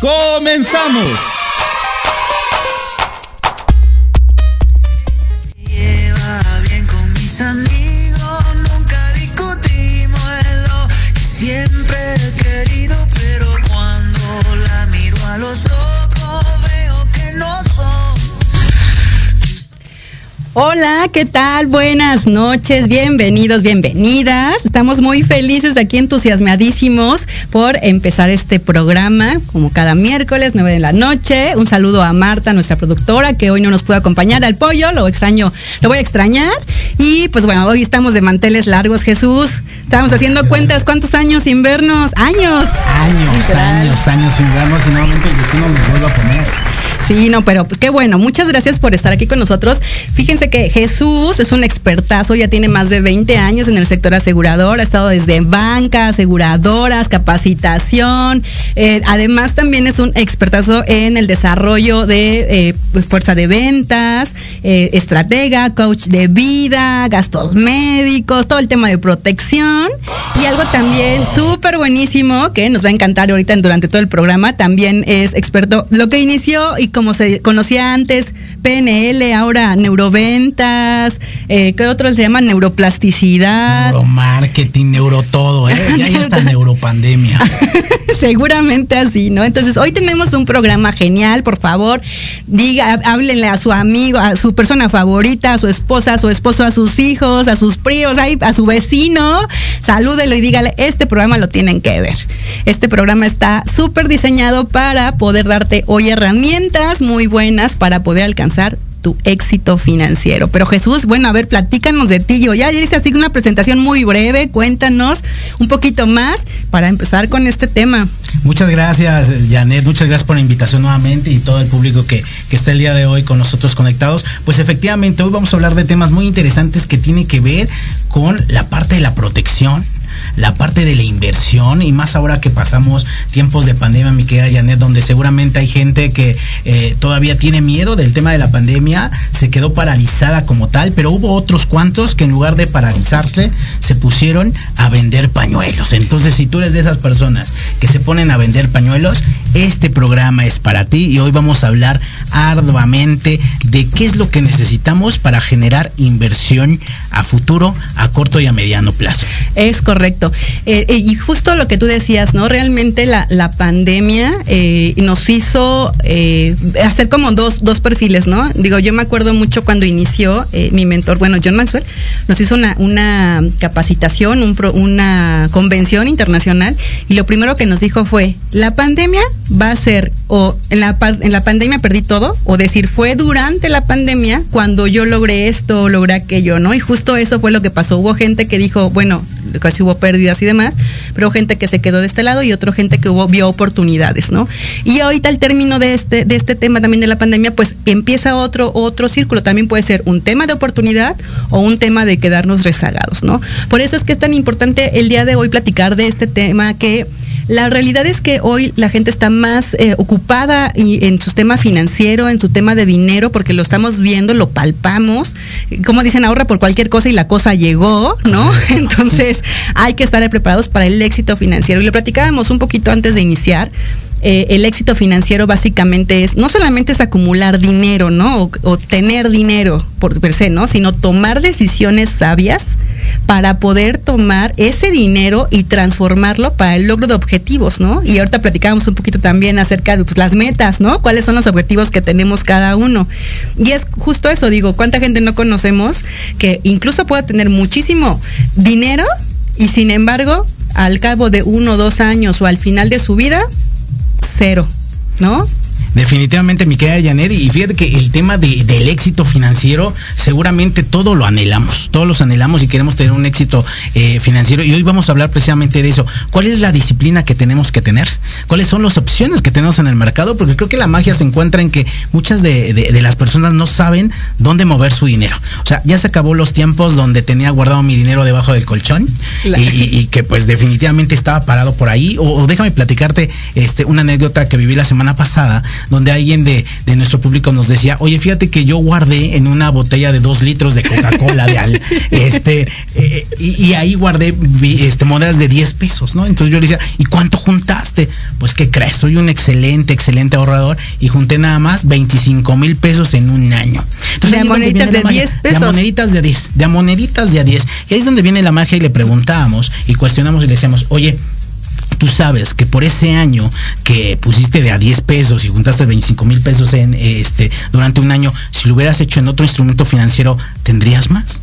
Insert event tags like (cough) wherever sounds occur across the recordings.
¡Comenzamos! Hola, ¿qué tal? Buenas noches, bienvenidos, bienvenidas. Estamos muy felices de aquí, entusiasmadísimos por empezar este programa, como cada miércoles, 9 de la noche. Un saludo a Marta, nuestra productora, que hoy no nos pudo acompañar, al pollo, lo extraño, lo voy a extrañar. Y pues bueno, hoy estamos de manteles largos, Jesús. Estábamos haciendo cuentas, ¿cuántos años sin vernos? ¡Años! Años, Literal. años, años sin vernos y nuevamente el destino nos vuelve a poner. Sí, no, pero pues qué bueno. Muchas gracias por estar aquí con nosotros. Fíjense que Jesús es un expertazo, ya tiene más de 20 años en el sector asegurador, ha estado desde banca, aseguradoras, capacitación. Eh, además también es un expertazo en el desarrollo de eh, pues, fuerza de ventas, eh, estratega, coach de vida, gastos médicos, todo el tema de protección. Y algo también súper buenísimo que nos va a encantar ahorita durante todo el programa, también es experto, lo que inició y como se conocía antes, PNL, ahora neuroventas, eh, ¿qué otro se llama? Neuroplasticidad. Neuromarketing, neuro todo, ¿eh? Ya hay esta (laughs) neuropandemia. (laughs) Seguramente así, ¿no? Entonces, hoy tenemos un programa genial, por favor, diga, háblenle a su amigo, a su persona favorita, a su esposa, a su esposo, a sus hijos, a sus primos, ahí, a su vecino, salúdelo y dígale, este programa lo tienen que ver. Este programa está súper diseñado para poder darte hoy herramientas muy buenas para poder alcanzar tu éxito financiero. Pero Jesús, bueno, a ver, platícanos de ti. Yo ya hice así una presentación muy breve, cuéntanos un poquito más para empezar con este tema. Muchas gracias, Janet. Muchas gracias por la invitación nuevamente y todo el público que, que está el día de hoy con nosotros conectados. Pues efectivamente, hoy vamos a hablar de temas muy interesantes que tienen que ver con la parte de la protección, la parte de la inversión y más ahora que pasamos tiempos de pandemia, mi querida Janet, donde seguramente hay gente que eh, todavía tiene miedo del tema de la pandemia, se quedó paralizada como tal, pero hubo otros cuantos que en lugar de paralizarse se pusieron a vender pañuelos. Entonces, si tú eres de esas personas que se ponen a vender pañuelos, este programa es para ti y hoy vamos a hablar arduamente de qué es lo que necesitamos para generar inversión a futuro, a corto y a mediano plazo. Es correcto. Eh, eh, y justo lo que tú decías, ¿no? Realmente la, la pandemia eh, nos hizo hacer como dos, dos perfiles, ¿no? Digo, yo me acuerdo mucho cuando inició mi mentor, bueno, John Maxwell, nos hizo una, una capacitación, un una convención internacional, y lo primero que nos dijo fue, la pandemia va a ser, o en la, en la pandemia perdí todo, o decir, fue durante la pandemia cuando yo logré esto, logré aquello, ¿no? Y justo eso fue lo que pasó. Hubo gente que dijo, bueno, casi hubo pérdidas y demás, pero gente que se quedó de este lado y otra gente que hubo, vio oportunidades, ¿no? Y ahorita al término de este, de este tema también de la pandemia, pues empieza otro, otro círculo. También puede ser un tema de oportunidad o un tema de quedarnos rezagados, ¿no? Por eso es que es tan importante el día de hoy platicar de este tema que la realidad es que hoy la gente está más eh, ocupada y en su tema financiero, en su tema de dinero, porque lo estamos viendo, lo palpamos. Como dicen, ahorra por cualquier cosa y la cosa llegó, ¿no? (laughs) Entonces hay que estar preparados para el éxito financiero. Y lo platicábamos un poquito antes de iniciar. Eh, el éxito financiero básicamente es, no solamente es acumular dinero, ¿no? O, o tener dinero por per se, ¿no? Sino tomar decisiones sabias para poder tomar ese dinero y transformarlo para el logro de objetivos, ¿no? Y ahorita platicábamos un poquito también acerca de pues, las metas, ¿no? ¿Cuáles son los objetivos que tenemos cada uno? Y es justo eso, digo, ¿cuánta gente no conocemos que incluso pueda tener muchísimo dinero y sin embargo, al cabo de uno o dos años o al final de su vida, cero, ¿no? Definitivamente, mi querida Janet, y fíjate que el tema de- del éxito financiero, seguramente todo lo anhelamos, todos los anhelamos y queremos tener un éxito eh, financiero. Y hoy vamos a hablar precisamente de eso. ¿Cuál es la disciplina que tenemos que tener? ¿Cuáles son las opciones que tenemos en el mercado? Porque creo que la magia se encuentra en que muchas de, de- de las personas no saben dónde mover su dinero. O sea, ya se acabó los tiempos donde tenía guardado mi dinero debajo del colchón La- y, y- y que pues definitivamente estaba parado por ahí. O, o déjame platicarte este, una anécdota que viví la semana pasada donde alguien de, nuestro público nos decía, oye, fíjate que yo guardé en una botella de dos litros de Coca-Cola de al, (laughs) este, eh, y, ahí guardé este, monedas de 10 pesos, ¿no? Entonces yo le decía, ¿y cuánto juntaste? Pues, ¿qué crees? Soy un excelente, excelente ahorrador y junté nada más 25 mil pesos en un año. Entonces, de moneditas de 10 pesos. De moneditas de 10, de moneditas de a 10. Y ahí es donde viene la magia y le preguntábamos y cuestionamos y le decíamos, oye, tú sabes que por ese año que pusiste de a 10 pesos y juntaste 25 mil pesos en este durante un año, si lo hubieras hecho en otro instrumento financiero, ¿tendrías más?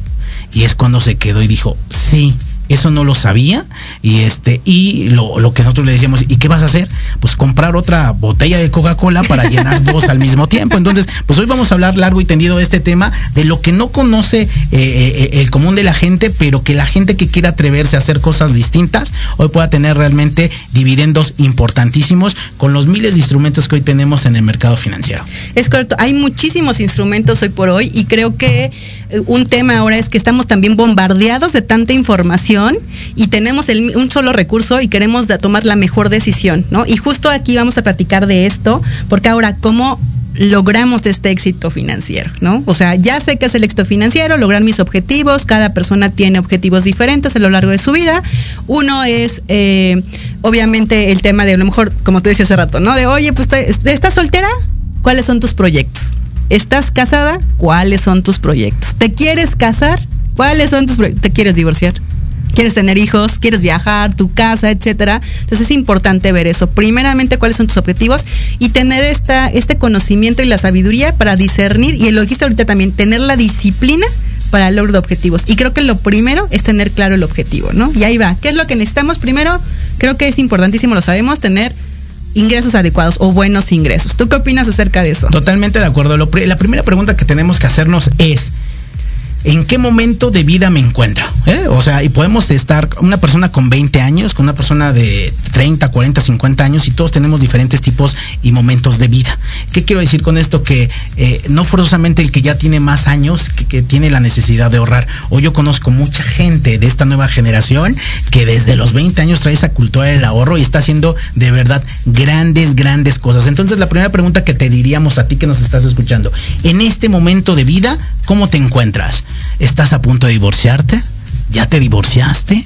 Y es cuando se quedó y dijo, sí, eso no lo sabía y este y lo, que nosotros le decíamos, ¿y qué vas a hacer? Pues comprar otra botella de Coca-Cola para llenar (laughs) dos al mismo tiempo. Entonces, pues hoy vamos a hablar largo y tendido de este tema, de lo que no conoce eh, eh, el común de la gente, pero que la gente que quiera atreverse a hacer cosas distintas, hoy pueda tener realmente dividendos importantísimos con los miles de instrumentos que hoy tenemos en el mercado financiero. Es correcto, hay muchísimos instrumentos hoy por hoy y creo que eh, un tema ahora es que estamos también bombardeados de tanta información y tenemos un solo recurso y queremos tomar la mejor decisión, ¿no? Y justo aquí vamos a platicar de esto, porque ahora, ¿cómo logramos este éxito financiero, ¿no? O sea, ya sé que es el éxito financiero, lograr mis objetivos, cada persona tiene objetivos diferentes a lo largo de su vida. Uno es, eh, obviamente, el tema de a lo mejor, como te decía hace rato, ¿no? De, oye, pues, ¿estás soltera? ¿Cuáles son tus proyectos? ¿Estás casada? ¿Cuáles son tus proyectos? ¿Te quieres casar? ¿Cuáles son tus proyectos? ¿Te quieres divorciar? Quieres tener hijos, quieres viajar, tu casa, etcétera. Entonces es importante ver eso. Primeramente, cuáles son tus objetivos y tener esta, este conocimiento y la sabiduría para discernir, y lo dijiste ahorita también, tener la disciplina para el logro de objetivos. Y creo que lo primero es tener claro el objetivo, ¿no? Y ahí va. ¿Qué es lo que necesitamos? Primero, creo que es importantísimo, lo sabemos, tener ingresos adecuados o buenos ingresos. ¿Tú qué opinas acerca de eso? Totalmente de acuerdo. la primera pregunta que tenemos que hacernos es, en qué momento de vida me encuentro. ¿Eh? O sea, y podemos estar una persona con 20 años, con una persona de 30, 40, 50 años y todos tenemos diferentes tipos y momentos de vida. ¿Qué quiero decir con esto? Que eh, no forzosamente el que ya tiene más años que, tiene la necesidad de ahorrar. O yo conozco mucha gente de esta nueva generación que desde los 20 años trae esa cultura del ahorro y está haciendo de verdad grandes, grandes cosas. Entonces la primera pregunta que te diríamos a ti que nos estás escuchando, en este momento de vida, ¿cómo te encuentras? ¿Estás a punto de divorciarte? ¿Ya te divorciaste?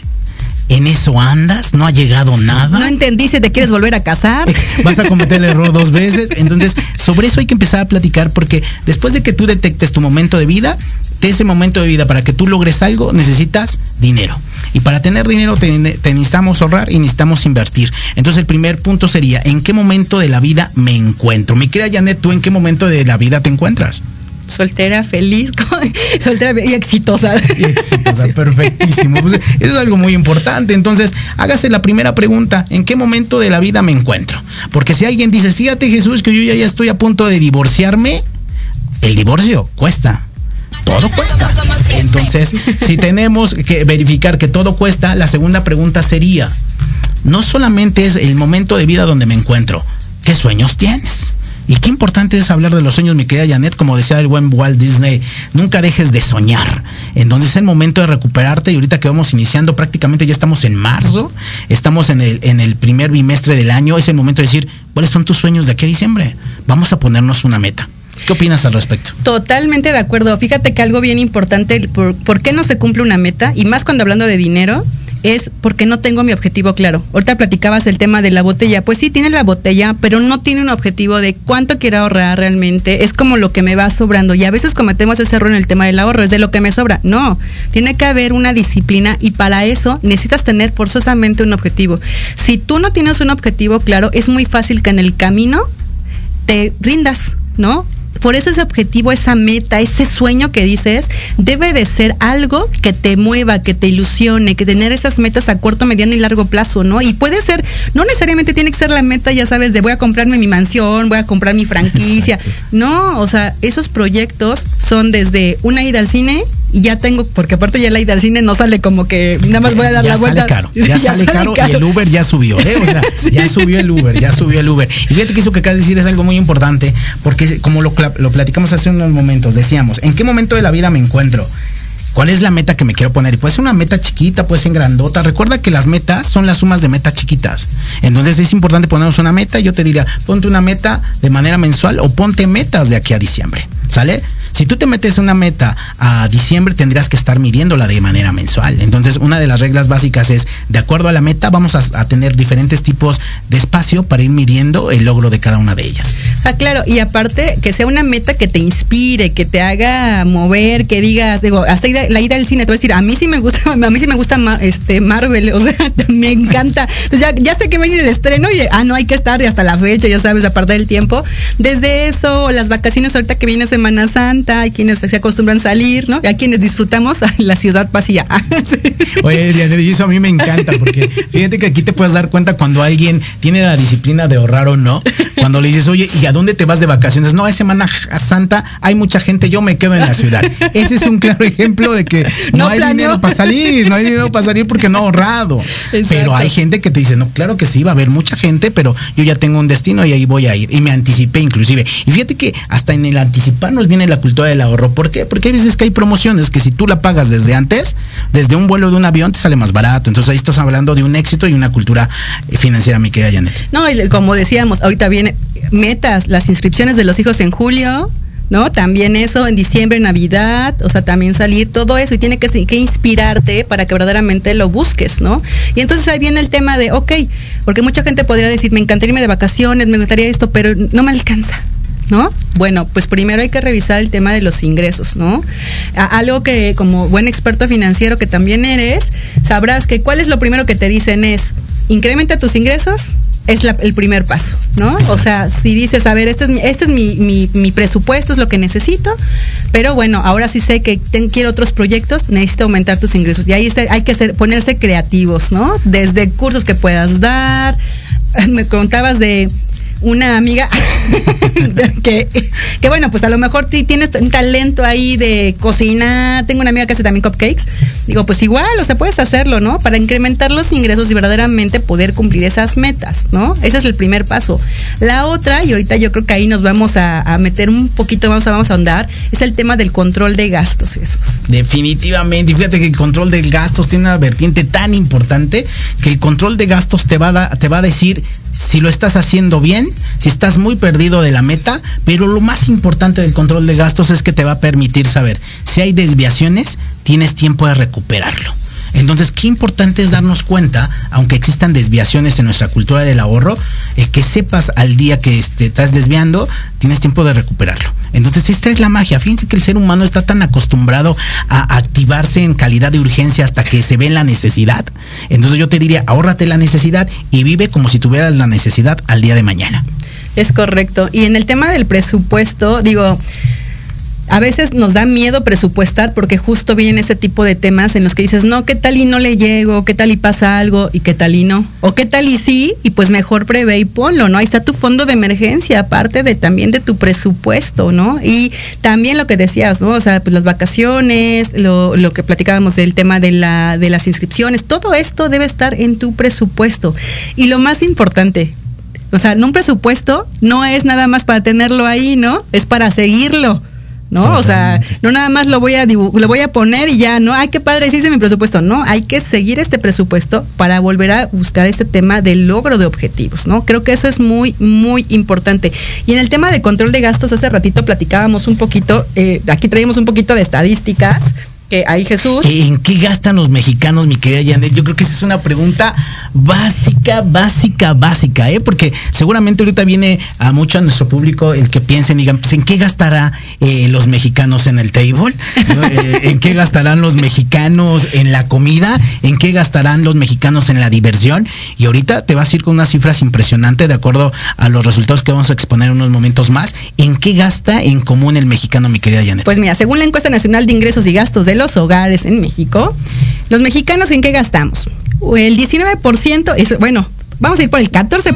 ¿En eso andas? ¿No ha llegado nada? No entendí si te quieres volver a casar. Vas a cometer el error dos veces. Entonces, sobre eso hay que empezar a platicar porque después de que tú detectes tu momento de vida, de ese momento de vida, para que tú logres algo, necesitas dinero. Y para tener dinero te, necesitamos ahorrar y necesitamos invertir. Entonces, el primer punto sería, ¿en qué momento de la vida me encuentro? Mi querida Janet, ¿tú en qué momento de la vida te encuentras? Soltera, feliz, (laughs) soltera y exitosa. Y exitosa, (laughs) perfectísimo. Pues, eso es algo muy importante. Entonces, hágase la primera pregunta, ¿en qué momento de la vida me encuentro? Porque si alguien dice, fíjate Jesús, que yo ya, ya estoy a punto de divorciarme, el divorcio cuesta. Todo cuesta. Entonces, si tenemos que verificar que todo cuesta, la segunda pregunta sería, no solamente es el momento de vida donde me encuentro, ¿qué sueños tienes? Y qué importante es hablar de los sueños, mi querida Janet, como decía el buen Walt Disney, nunca dejes de soñar, en donde es el momento de recuperarte y ahorita que vamos iniciando, prácticamente ya estamos en marzo, estamos en el, en el primer bimestre del año, es el momento de decir, ¿cuáles son tus sueños de aquí a diciembre? Vamos a ponernos una meta. ¿Qué opinas al respecto? Totalmente de acuerdo. Fíjate que algo bien importante, ¿por, ¿por qué no se cumple una meta? Y más cuando hablando de dinero, es porque no tengo mi objetivo claro. Ahorita platicabas el tema de la botella. Pues sí, tiene la botella, pero no tiene un objetivo de cuánto quiero ahorrar realmente. Es como lo que me va sobrando. Y a veces cometemos ese error en el tema del ahorro, es de lo que me sobra. No, tiene que haber una disciplina y para eso necesitas tener forzosamente un objetivo. Si tú no tienes un objetivo claro, es muy fácil que en el camino te rindas, ¿no? Por eso ese objetivo, esa meta, ese sueño que dices, debe de ser algo que te mueva, que te ilusione, que tener esas metas a corto, mediano y largo plazo, ¿no? Y puede ser, no necesariamente tiene que ser la meta, ya sabes, de voy a comprarme mi mansión, voy a comprar mi franquicia. No, o sea, esos proyectos son desde una ida al cine y ya tengo, porque aparte ya la ida al cine no sale como que nada más voy a dar la vuelta. Sale caro, ya, (laughs) sale, caro, y el Uber ya subió, ¿eh? O sea, (laughs) ya subió el Uber, ya subió el Uber. Y fíjate que eso que acabas de decir es algo muy importante, porque como lo, lo platicamos hace unos momentos, decíamos, ¿en qué momento de la vida me encuentro? ¿Cuál es la meta que me quiero poner? Y puede ser una meta chiquita, puede ser grandota. Recuerda que las metas son las sumas de metas chiquitas. Entonces es importante ponernos una meta. Yo te diría, ponte una meta de manera mensual o ponte metas de aquí a diciembre. ¿Sale? Si tú te metes una meta a diciembre, tendrías que estar midiéndola de manera mensual. Entonces, una de las reglas básicas es, de acuerdo a la meta, vamos a, tener diferentes tipos de espacio para ir midiendo el logro de cada una de ellas. Ah, claro, y aparte, que sea una meta que te inspire, que te haga mover, que digas, digo, hasta la ida al cine, te voy a decir, a mí sí me gusta, (laughs) a mí sí me gusta este Marvel, o (laughs) sea, me encanta. ya, ya sé que va a el estreno y, ah, no hay que estar hasta la fecha, ya sabes, aparte del tiempo. Desde eso, las vacaciones ahorita que viene Semana Santa, hay quienes se acostumbran a salir, ¿no? Y hay quienes disfrutamos la ciudad vacía. (laughs) Oye, Diana, y eso a mí me encanta, porque fíjate que aquí te puedes dar cuenta cuando alguien tiene la disciplina de ahorrar o no. Cuando le dices, oye, ¿y a dónde te vas de vacaciones? No, es Semana Santa, hay mucha gente, yo me quedo en la ciudad. Ese es un claro ejemplo de que no, hay dinero para salir, no hay dinero para salir porque no ha ahorrado. Pero hay gente que te dice, no, claro que sí, va a haber mucha gente, pero yo ya tengo un destino y ahí voy a ir. Y me anticipé inclusive. Y fíjate que hasta en el anticiparnos viene la cultura del ahorro. ¿Por qué? Porque hay veces que hay promociones que si tú la pagas desde antes, desde un vuelo de un avión te sale más barato. Entonces ahí estás hablando de un éxito y una cultura eh, financiera, mi querida Janet. No, como decíamos, ahorita viene metas, las inscripciones de los hijos en julio. ¿no? También eso en diciembre, Navidad, o sea, también salir, todo eso y tiene que, que, inspirarte para que verdaderamente lo busques, ¿no? Y entonces ahí viene el tema de, ok, porque mucha gente podría decir, me encantaría irme de vacaciones, me gustaría esto, pero no me alcanza, ¿no? Bueno, pues primero hay que revisar el tema de los ingresos, ¿no? algo que como buen experto financiero que también eres, sabrás que cuál es lo primero que te dicen es, incrementa tus ingresos, es el primer paso, ¿no? O sea, si dices, a ver, este es, mi, este es mi, presupuesto, es lo que necesito, pero bueno, ahora sí sé que quiero otros proyectos, necesito aumentar tus ingresos. Y ahí hay que ponerse creativos, ¿no? Desde cursos que puedas dar, (laughs) me contabas de una amiga (laughs) que, que, bueno, pues a lo mejor ti tienes un talento ahí de cocinar. Tengo una amiga que hace también cupcakes. Digo, pues igual, o sea, puedes hacerlo, ¿no? Para incrementar los ingresos y verdaderamente poder cumplir esas metas, ¿no? Ese es el primer paso. La otra, y ahorita yo creo que ahí nos vamos a, meter un poquito, vamos a, vamos a ahondar, es el tema del control de gastos, esos. Definitivamente. Y fíjate que el control de gastos tiene una vertiente tan importante que el control de gastos te va te va a decir si lo estás haciendo bien, si estás muy perdido de la meta, pero lo más importante del control de gastos es que te va a permitir saber si hay desviaciones, tienes tiempo de recuperarlo. Entonces, qué importante es darnos cuenta, aunque existan desviaciones en nuestra cultura del ahorro, es que sepas al día que te este, estás desviando, tienes tiempo de recuperarlo. Entonces, esta es la magia. Fíjense que el ser humano está tan acostumbrado a activarse en calidad de urgencia hasta que se ve la necesidad. Entonces, yo te diría, ahórrate la necesidad y vive como si tuvieras la necesidad al día de mañana. Es correcto. Y en el tema del presupuesto, digo, a veces nos da miedo presupuestar porque justo vienen ese tipo de temas en los que dices, no, ¿qué tal y no le llego? ¿Qué tal y pasa algo? ¿Y qué tal y no? ¿O qué tal y sí? Y pues mejor prevé y ponlo, ¿no? Ahí está tu fondo de emergencia, aparte de también de tu presupuesto, ¿no? Y también lo que decías, ¿no? O sea, pues las vacaciones, lo, lo que platicábamos del tema de, la, de las inscripciones, todo esto debe estar en tu presupuesto. Y lo más importante, o sea, en un presupuesto no es nada más para tenerlo ahí, ¿no? Es para seguirlo. ¿No? O sea, no nada más lo voy a lo voy a poner y ya, ¿no? Ay, qué padre, sí hice mi presupuesto. No, hay que seguir este presupuesto para volver a buscar este tema del logro de objetivos, ¿no? Creo que eso es muy, muy importante. Y en el tema de control de gastos, hace ratito platicábamos un poquito, eh, aquí traíamos un poquito de estadísticas que hay Jesús. ¿En qué gastan los mexicanos, mi querida Janet? Yo creo que esa es una pregunta básica, básica, básica, ¿eh? Porque seguramente ahorita viene a mucho a nuestro público el que piensen, digan, pues, ¿en qué gastará eh, los mexicanos en el table? Eh, (laughs) ¿En qué gastarán los mexicanos en la comida? ¿En qué gastarán los mexicanos en la diversión? Y ahorita te vas a ir con unas cifras impresionantes de acuerdo a los resultados que vamos a exponer en unos momentos más. ¿En qué gasta en común el mexicano, mi querida Janet? Pues mira, según la encuesta nacional de ingresos y gastos de los hogares en México, los mexicanos en qué gastamos? El 19% es, bueno, vamos a ir por el 14%.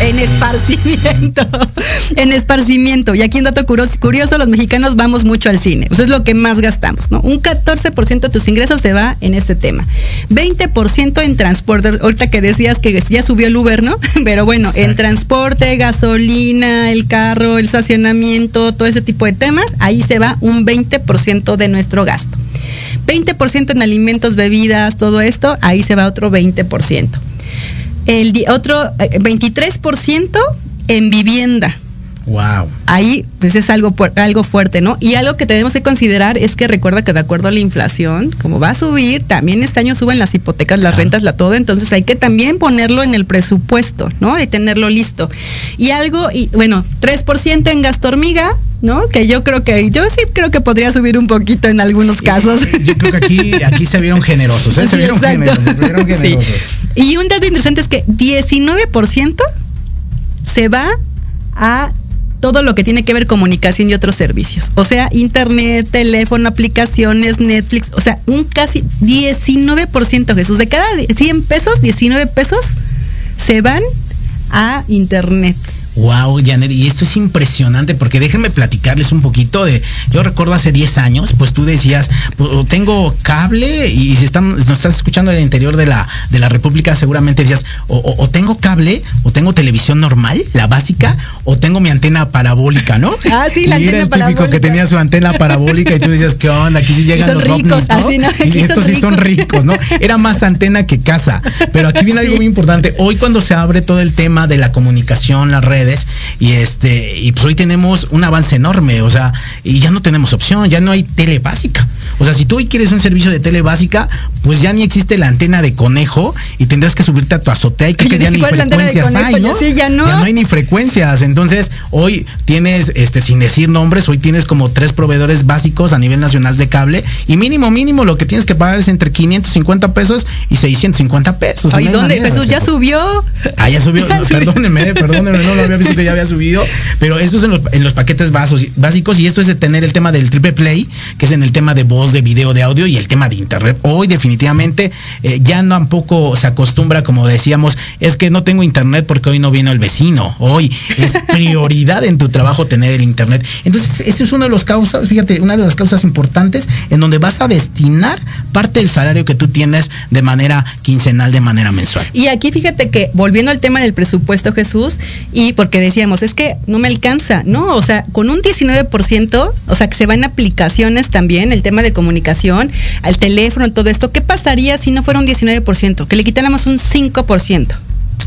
En esparcimiento. (laughs) en esparcimiento. Y aquí un dato curioso, los mexicanos vamos mucho al cine. Eso es lo que más gastamos, ¿no? Un 14% de tus ingresos se va en este tema. 20% en transporte. Ahorita que decías que ya subió el Uber, ¿no? (laughs) Pero bueno, en transporte, gasolina, el carro, el estacionamiento, todo ese tipo de temas, ahí se va un 20% de nuestro gasto. 20% en alimentos, bebidas, todo esto, ahí se va otro 20%. El otro 23% eh, en vivienda. Wow. Ahí pues es algo algo fuerte, ¿no? Y algo que tenemos que considerar es que recuerda que de acuerdo a la inflación, como va a subir, también este año suben las hipotecas, las rentas, la todo, entonces hay que también ponerlo en el presupuesto, ¿no? Y tenerlo listo. Y algo y bueno, 3% en gasto hormiga, ¿no? Que yo creo que, yo sí creo que podría subir un poquito en algunos casos. Yo creo que aquí, aquí se vieron generosos, ¿eh? se, vieron generosos se vieron generosos, Y un dato interesante es que 19% se va a todo lo que tiene que ver comunicación y otros servicios. O sea, internet, teléfono, aplicaciones, Netflix, o sea, un casi 19%, Jesús. De cada 100 pesos, 19 pesos se van a internet. Wow, Janet, y esto es impresionante porque déjenme platicarles un poquito de, yo recuerdo hace 10 años, pues tú decías, pues, tengo cable y si están, nos estás escuchando del interior de la, de la República, seguramente decías, o, tengo cable, o tengo televisión normal, la básica, o tengo mi antena parabólica, ¿no? (laughs) Ah, sí, la y era el típico que tenía su antena parabólica y tú decías, ¿qué onda? Aquí sí llegan los ricos, ¿no? y estos sí son ricos, ¿no? Era más antena que casa. Pero aquí viene algo muy importante. Hoy cuando se abre todo el tema de la comunicación, las redes, y este y pues hoy tenemos un avance enorme, o sea, y ya no tenemos opción, ya no hay tele básica. O sea, si tú hoy quieres un servicio de tele básica, pues ya ni existe la antena de conejo y tendrás que subirte a tu azotea y creo que ya ni frecuencias hay, ¿no? ya, no. ya no hay ni frecuencias. Entonces, hoy tienes, este, sin decir nombres, hoy tienes como tres proveedores básicos a nivel nacional de cable y mínimo, mínimo lo que tienes que pagar es entre 550 pesos y 650 pesos. ¿Y dónde? Jesús ya subió. Ah, ya subió. (laughs) perdóneme, perdóneme, no lo había visto que ya había subido. Pero eso es en los, en los paquetes básicos y esto es de tener el tema del triple play, que es en el tema de voz de video, de audio y el tema de internet. Hoy definitivamente eh, ya no tampoco se acostumbra, como decíamos, es que no tengo internet porque hoy no vino el vecino. Hoy es (laughs) prioridad en tu trabajo tener el internet. Entonces, ese es uno de los causas, fíjate, una de las causas importantes en donde vas a destinar parte del salario que tú tienes de manera quincenal, de manera mensual. Y aquí fíjate que volviendo al tema del presupuesto, Jesús, y porque decíamos, es que no me alcanza, ¿no? O sea, con un 19%, o sea, que se va en aplicaciones también, el tema de comunicación, al teléfono, todo esto, ¿qué pasaría si no fuera un 19%? Que le quitáramos un 5%.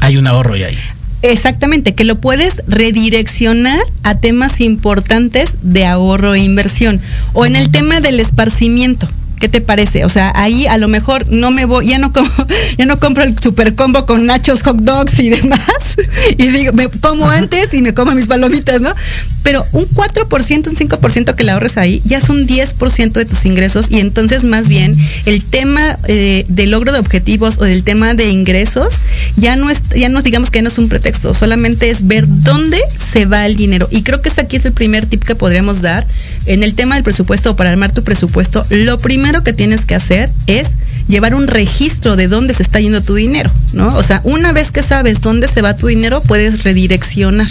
Hay un ahorro ya ahí. Exactamente, que lo puedes redireccionar a temas importantes de ahorro e inversión. O en el tema del esparcimiento. ¿Qué te parece? O sea, ahí a lo mejor no me voy, ya no como, (laughs) ya no compro el super combo con nachos, hot dogs y demás. (laughs) Y digo, me como antes y me como mis palomitas, ¿no? Pero un 4%, un 5% que le ahorres ahí, ya es un 10% de tus ingresos. Y entonces, más bien, el tema eh, de logro de objetivos o del tema de ingresos, ya no es, ya no digamos que no es un pretexto, solamente es ver dónde se va el dinero. Y creo que este aquí es el primer tip que podríamos dar en el tema del presupuesto o para armar tu presupuesto. Lo primero que tienes que hacer es llevar un registro de dónde se está yendo tu dinero, ¿no? O sea, una vez que sabes dónde se va tu dinero, puedes redireccionar.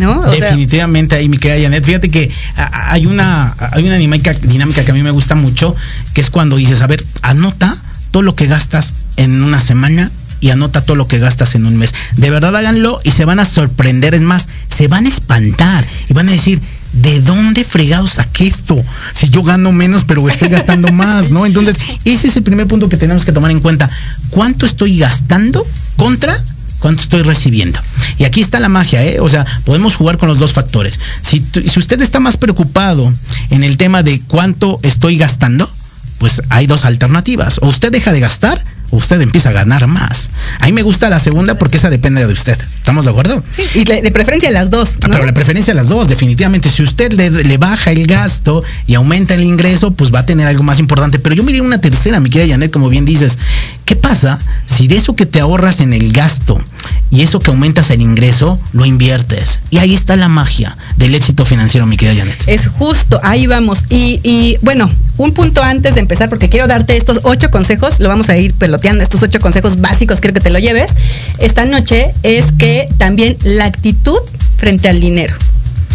¿No? Definitivamente ahí, mi querida Janet. Fíjate que hay una, hay una dinámica, dinámica que a mí me gusta mucho, que es cuando dices, a ver, anota todo lo que gastas en una semana y anota todo lo que gastas en un mes. De verdad háganlo y se van a sorprender. Es más, se van a espantar y van a decir, ¿de dónde fregado saqué esto? Si yo gano menos, pero estoy gastando (laughs) más, ¿no? Entonces, ese es el primer punto que tenemos que tomar en cuenta. ¿Cuánto estoy gastando contra cuánto estoy recibiendo. Y aquí está la magia, ¿eh? O sea, podemos jugar con los dos factores. Si, si usted está más preocupado en el tema de cuánto estoy gastando, pues hay dos alternativas. O usted deja de gastar usted empieza a ganar más. A mí me gusta la segunda porque esa depende de usted. ¿Estamos de acuerdo? Sí, y de preferencia las dos. Ah, pero la preferencia las dos, definitivamente. Si usted le, baja el gasto y aumenta el ingreso, pues va a tener algo más importante. Pero yo me diría una tercera, mi querida Janet, como bien dices. ¿Qué pasa si de eso que te ahorras en el gasto y eso que aumentas el ingreso, lo inviertes. Y ahí está la magia del éxito financiero, mi querida Janet. Es justo, ahí vamos. Y, bueno, un punto antes de empezar, porque quiero darte estos ocho consejos, lo vamos a ir peloteando, estos ocho consejos básicos, quiero que te lo lleves. Esta noche es que también la actitud frente al dinero.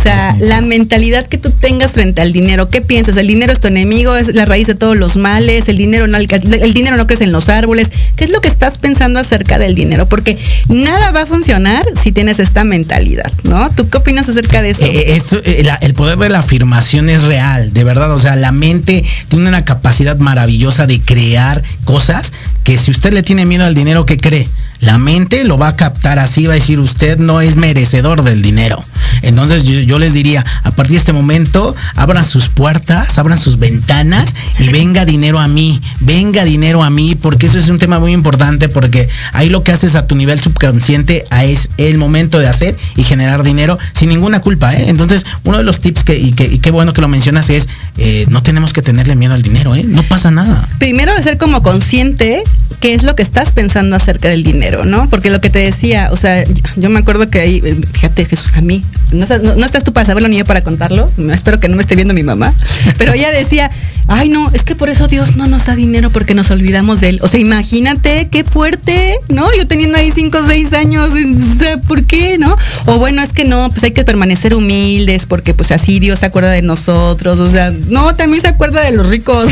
O sea, la mentalidad que tú tengas frente al dinero, ¿qué piensas? ¿El dinero es tu enemigo? ¿Es la raíz de todos los males? ¿El dinero no, el dinero no crece en los árboles? ¿Qué es lo que estás pensando acerca del dinero? Porque nada va a funcionar si tienes esta mentalidad, ¿no? ¿Tú qué opinas acerca de eso? Eh, eh, el poder de la afirmación es real, de verdad. O sea, la mente tiene una capacidad maravillosa de crear cosas que si usted le tiene miedo al dinero, ¿qué cree? La mente lo va a captar así, va a decir, usted no es merecedor del dinero. Entonces yo, les diría, a partir de este momento, abran sus puertas, abran sus ventanas y venga dinero a mí, venga dinero a mí, porque eso es un tema muy importante, porque ahí lo que haces a tu nivel subconsciente es el momento de hacer y generar dinero sin ninguna culpa. ¿eh? Entonces, uno de los tips que, y, que, qué bueno que lo mencionas es, eh, no tenemos que tenerle miedo al dinero, ¿eh? no pasa nada. Primero de ser como consciente qué es lo que estás pensando acerca del dinero. ¿no? Porque lo que te decía, o sea, yo me acuerdo que ahí, fíjate, Jesús, a mí, no, estás tú para saberlo ni yo para contarlo, espero que no me esté viendo mi mamá, pero ella decía, ay no, es que por eso Dios no nos da dinero porque nos olvidamos de él. O sea, imagínate qué fuerte, ¿no? Yo teniendo ahí cinco o seis años, o sea, ¿por qué, no? O bueno, es que no, pues hay que permanecer humildes porque pues así Dios se acuerda de nosotros, o sea, no, también se acuerda de los ricos.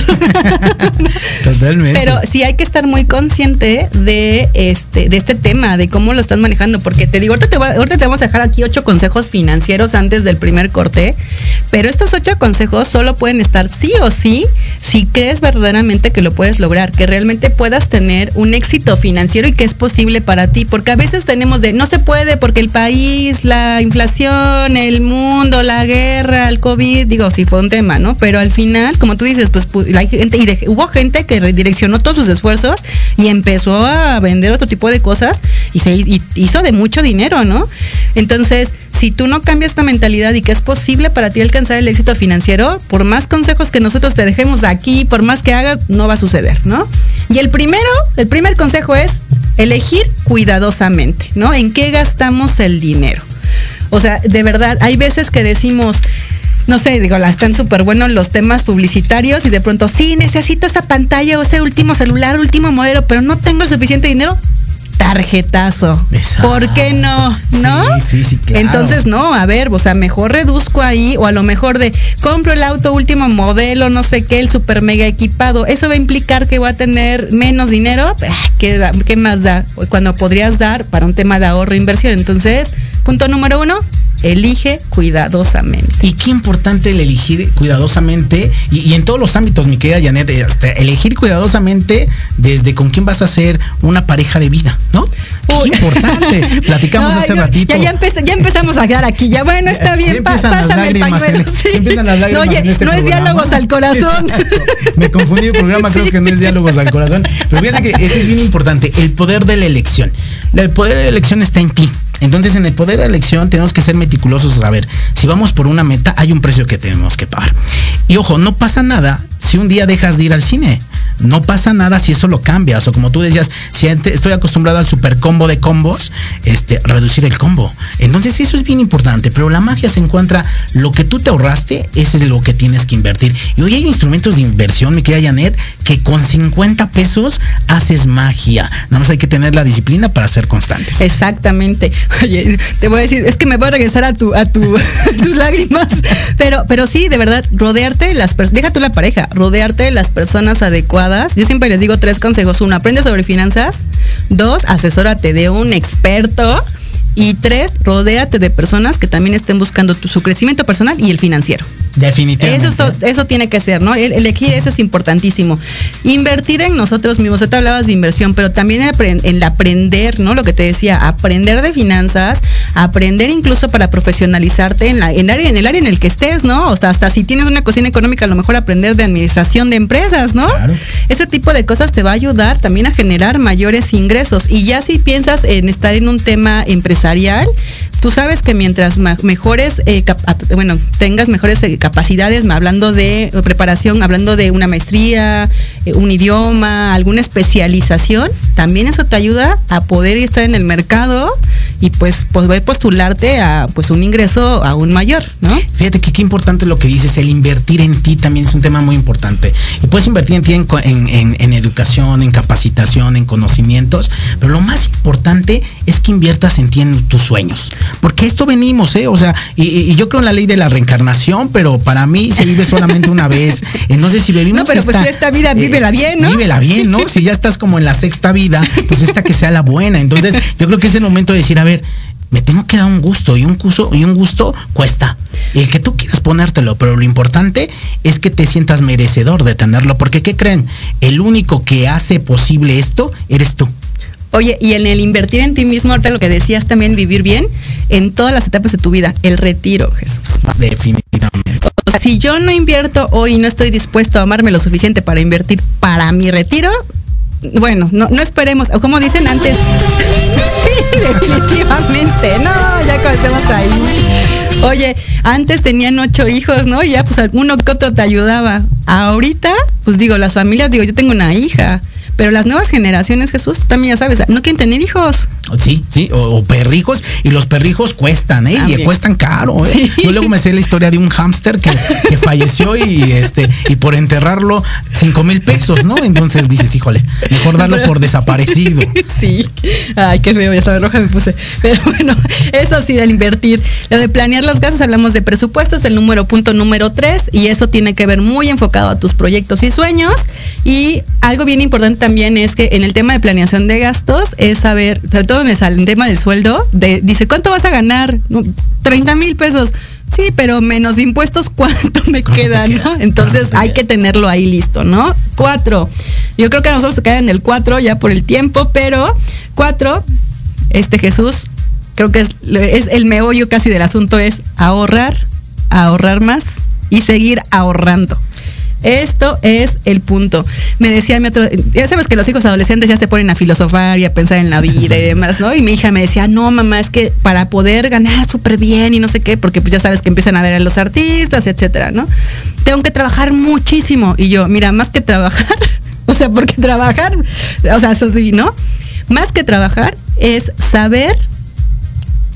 (laughs) Totalmente. Pero sí hay que estar muy consciente de este de este tema, de cómo lo estás manejando, porque te digo, ahorita te, ahorita te vamos a dejar aquí ocho consejos financieros antes del primer corte, pero estos ocho consejos solo pueden estar sí o sí si crees verdaderamente que lo puedes lograr, que realmente puedas tener un éxito financiero y que es posible para ti, porque a veces tenemos de no se puede porque el país, la inflación, el mundo, la guerra, el COVID, digo, sí fue un tema, ¿no? Pero al final, como tú dices, pues la gente, y hubo gente que redireccionó todos sus esfuerzos y empezó a vender otro tipo de cosas y se hizo de mucho dinero, ¿no? Entonces, si tú no cambias esta mentalidad y que es posible para ti alcanzar el éxito financiero, por más consejos que nosotros te dejemos aquí, por más que hagas, no va a suceder, ¿no? Y el primero, el primer consejo es elegir cuidadosamente, ¿no? ¿En qué gastamos el dinero? O sea, de verdad, hay veces que decimos, no sé, digo, están súper buenos los temas publicitarios y de pronto, sí, necesito esa pantalla o ese último celular, último modelo, pero no tengo el suficiente dinero tarjetazo. ¿Por qué no? ¿No? Sí, sí, claro. Entonces, no, a ver, o sea, mejor reduzco ahí, o a lo mejor de compro el auto último modelo, no sé qué, el super mega equipado. Eso va a implicar que voy a tener menos dinero. Ah, ¿Qué, qué más da? Cuando podrías dar para un tema de ahorro e inversión. Entonces, punto número uno, elige cuidadosamente. Y qué importante el elegir cuidadosamente y, en todos los ámbitos, mi querida Janet, este, elegir cuidadosamente desde con quién vas a ser una pareja de vida, ¿no? Qué importante. (laughs) Platicamos hace ratito. Ya, ya, empezamos a quedar aquí. Ya bueno, está bien, pásame el pañuelo. (laughs) (laughs) Empiezan las lágrimas oye, este no es diálogos al corazón. Me confundí el programa, creo que no es diálogos al corazón. Pero fíjate que eso es bien importante, el poder de la elección. El poder de la elección está en ti. Entonces, en el poder de elección tenemos que ser meticulosos a saber, si vamos por una meta, hay un precio que tenemos que pagar. Y ojo, no pasa nada si un día dejas de ir al cine. No pasa nada si eso lo cambias. O como tú decías, si estoy acostumbrado al super combo de combos, este, reducir el combo. Entonces eso es bien importante. Pero la magia se encuentra lo que tú te ahorraste, ese es lo que tienes que invertir. Y hoy hay instrumentos de inversión, mi querida Janet, que con 50 pesos haces magia. Nada más hay que tener la disciplina para ser constantes. Exactamente. Oye, te voy a decir, es que me voy a regresar a tu, a tu, (laughs) tus lágrimas. Pero, pero sí, de verdad, rodearte de las personas, deja la pareja, rodearte de las personas adecuadas. Yo siempre les digo tres consejos. Uno, aprende sobre finanzas. Dos, asesórate de un experto. Y tres, rodéate de personas que también estén buscando su crecimiento personal y el financiero. Definitivamente. Eso, eso tiene que ser, ¿no? elegir eso es importantísimo. Invertir en nosotros mismos. Tú hablabas de inversión, pero también en el aprender, ¿no? Lo que te decía, aprender de finanzas, aprender incluso para profesionalizarte en, la, en, en el área en el que estés, ¿no? O sea, hasta si tienes una cocina económica, a lo mejor aprender de administración de empresas, ¿no? Claro. Este tipo de cosas te va a ayudar también a generar mayores ingresos. Y ya si piensas en estar en un tema empresarial, empresarial tú sabes que mientras mejores, eh, bueno, tengas mejores eh, capacidades, hablando de preparación, hablando de una maestría, eh, un idioma, alguna especialización, también eso te ayuda a poder estar en el mercado y pues poder postularte a pues un ingreso aún mayor, ¿no? Fíjate que qué importante lo que dices, el invertir en ti también es un tema muy importante. Y puedes invertir en ti en, educación, en capacitación, en conocimientos, pero lo más importante es que inviertas en ti en tus sueños. Porque esto venimos, ¿eh? O sea, y, yo creo en la ley de la reencarnación, pero para mí se vive solamente una vez. Entonces, si vivimos. No, pero pues esta vida, eh, vívela bien, ¿no? Vívela bien, ¿no? Si ya estás como en la sexta vida, pues esta que sea la buena. Entonces, yo creo que es el momento de decir, a ver, me tengo que dar un gusto y un gusto y un gusto cuesta. El que tú quieras ponértelo, pero lo importante es que te sientas merecedor de tenerlo, porque ¿qué creen? El único que hace posible esto eres tú. Oye, y en el invertir en ti mismo, ahorita lo que decías también, vivir bien en todas las etapas de tu vida, el retiro, Jesús. Definitivamente. O sea, si yo no invierto hoy y no estoy dispuesto a amarme lo suficiente para invertir para mi retiro, bueno, no, no esperemos, o como dicen antes, (laughs) sí, definitivamente, no, ya estemos ahí. Oye, antes tenían ocho hijos, ¿no? Y ya pues alguno que otro te ayudaba. Ahorita, pues digo, las familias, digo, yo tengo una hija pero las nuevas generaciones, Jesús, también ya sabes, no quieren tener hijos. Sí, sí, o, perrijos, y los perrijos cuestan, ¿eh? Y cuestan caro, ¿eh? Yo luego me sé la historia de un hámster que, falleció y este, y por enterrarlo, cinco mil pesos, ¿no? Entonces dices, híjole, mejor darlo por desaparecido. (laughs) Sí. Ay, qué feo, ya estaba roja me puse. Pero bueno, eso sí, del invertir. Lo de planear las gastos, hablamos de presupuestos, el número punto número tres, y eso tiene que ver muy enfocado a tus proyectos y sueños. Y algo bien importante también es que en el tema de planeación de gastos es saber, sobre todo en el, tema del sueldo, de, dice, ¿cuánto vas a ganar? 30 mil pesos. Sí, pero menos impuestos, (laughs) ¿cuánto me queda, no? Entonces hay que tenerlo ahí listo, ¿no? Cuatro. Yo creo que a nosotros se queda en el cuatro ya por el tiempo, pero cuatro, este Jesús, creo que es, es el meollo casi del asunto, es ahorrar, ahorrar más y seguir ahorrando. Esto es el punto. Me decía mi otro, ya sabes que los hijos adolescentes ya se ponen a filosofar y a pensar en la vida y demás, ¿no? Y mi hija me decía, no, mamá, es que para poder ganar súper bien y no sé qué, porque pues ya sabes que empiezan a ver a los artistas, etcétera, ¿no? Tengo que trabajar muchísimo. Y yo, mira, más que trabajar, (laughs) o sea, porque trabajar, o sea, eso sí, ¿no? Más que trabajar es saber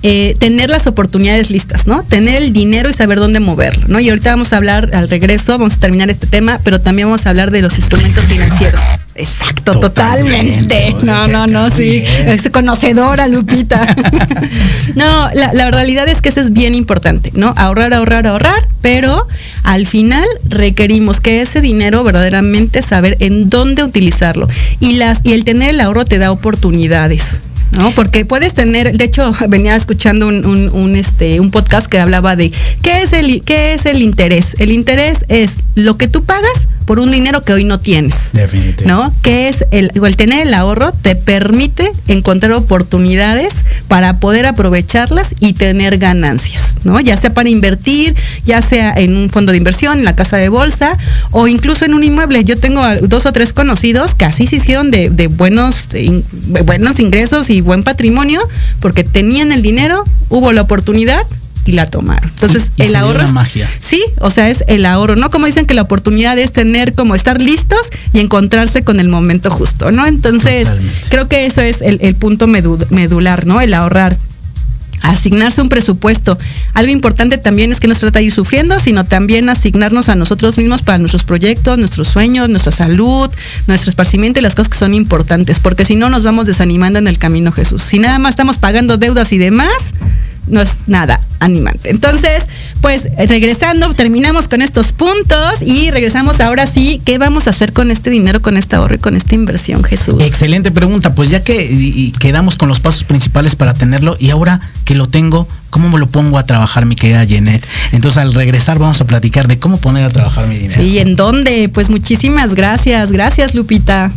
eh, tener las oportunidades listas, ¿no? Tener el dinero y saber dónde moverlo, ¿no? Y ahorita vamos a hablar al regreso, vamos a terminar este tema, pero también vamos a hablar de los instrumentos financieros. Exacto, totalmente. No, no, no, sí. Es conocedora, Lupita. (laughs) no, la, la, realidad es que eso es bien importante, ¿no? Ahorrar, ahorrar, ahorrar, pero al final requerimos que ese dinero verdaderamente saber en dónde utilizarlo. Y, las, y el tener el ahorro te da oportunidades. ¿No? Porque puedes tener, de hecho, (laughs) venía escuchando un, este, un podcast que hablaba de qué es, el, qué es el interés. El interés es lo que tú pagas por un dinero que hoy no tienes. Definitivamente. ¿No? Que es el, el tener el ahorro te permite encontrar oportunidades para poder aprovecharlas y tener ganancias, ¿no? Ya sea para invertir, ya sea en un fondo de inversión, en la casa de bolsa o incluso en un inmueble. Yo tengo dos o tres conocidos que así se hicieron de, buenos, de buenos ingresos y buen patrimonio porque tenían el dinero, hubo la oportunidad y la tomaron. Entonces, el ahorro. Es, magia. Sí, o sea, es el ahorro, ¿no? Como dicen que la oportunidad es tener como estar listos y encontrarse con el momento justo, ¿no? Entonces, creo que eso es el, punto medular, ¿no? El ahorrar asignarse un presupuesto. Algo importante también es que no se trata de ir sufriendo, sino también asignarnos a nosotros mismos para nuestros proyectos, nuestros sueños, nuestra salud, nuestro esparcimiento y las cosas que son importantes, porque si no nos vamos desanimando en el camino Jesús. Si nada más estamos pagando deudas y demás, no es nada animante. Entonces, pues regresando, terminamos con estos puntos y regresamos ahora sí, ¿qué vamos a hacer con este dinero, con este ahorro y con esta inversión, Jesús? Excelente pregunta, pues ya que quedamos con los pasos principales para tenerlo y ahora que lo tengo, ¿cómo me lo pongo a trabajar, mi querida Jeanette? Entonces, al regresar vamos a platicar de cómo poner a trabajar mi dinero. Sí, ¿en dónde? Pues muchísimas gracias, gracias Lupita.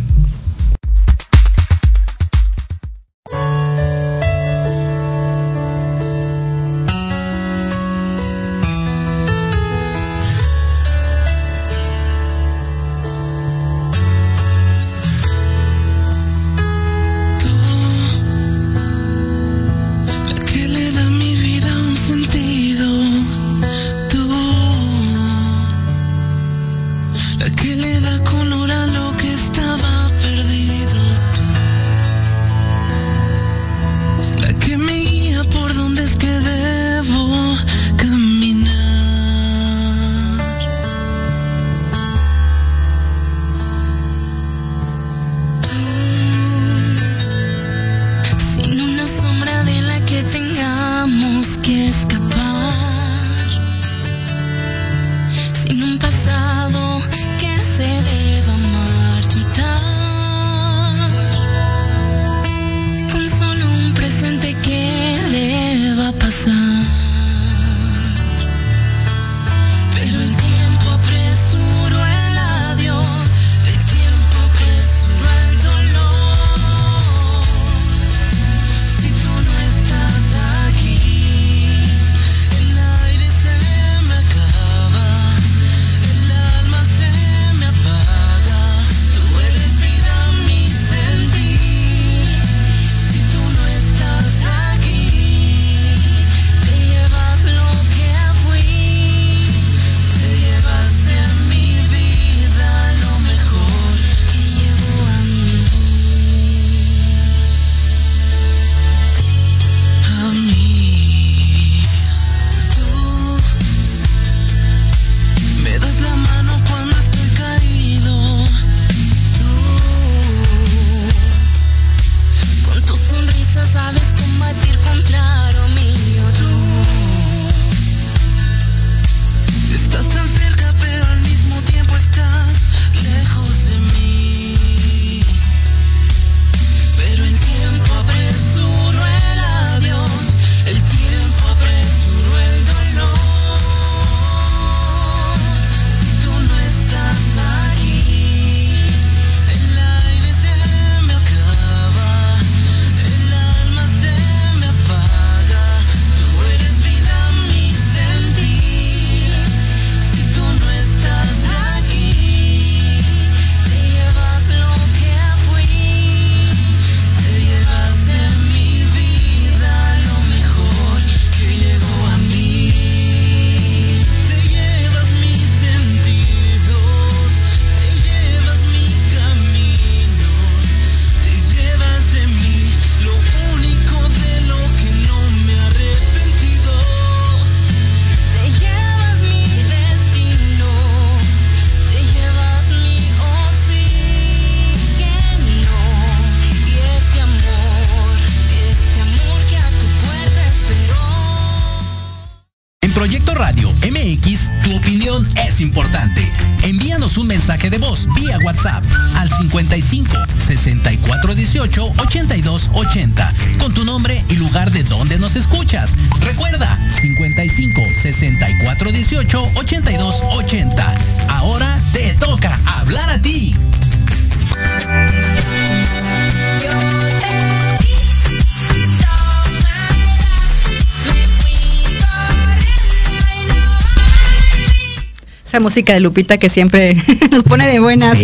Música de Lupita que siempre (laughs) nos pone de buenas.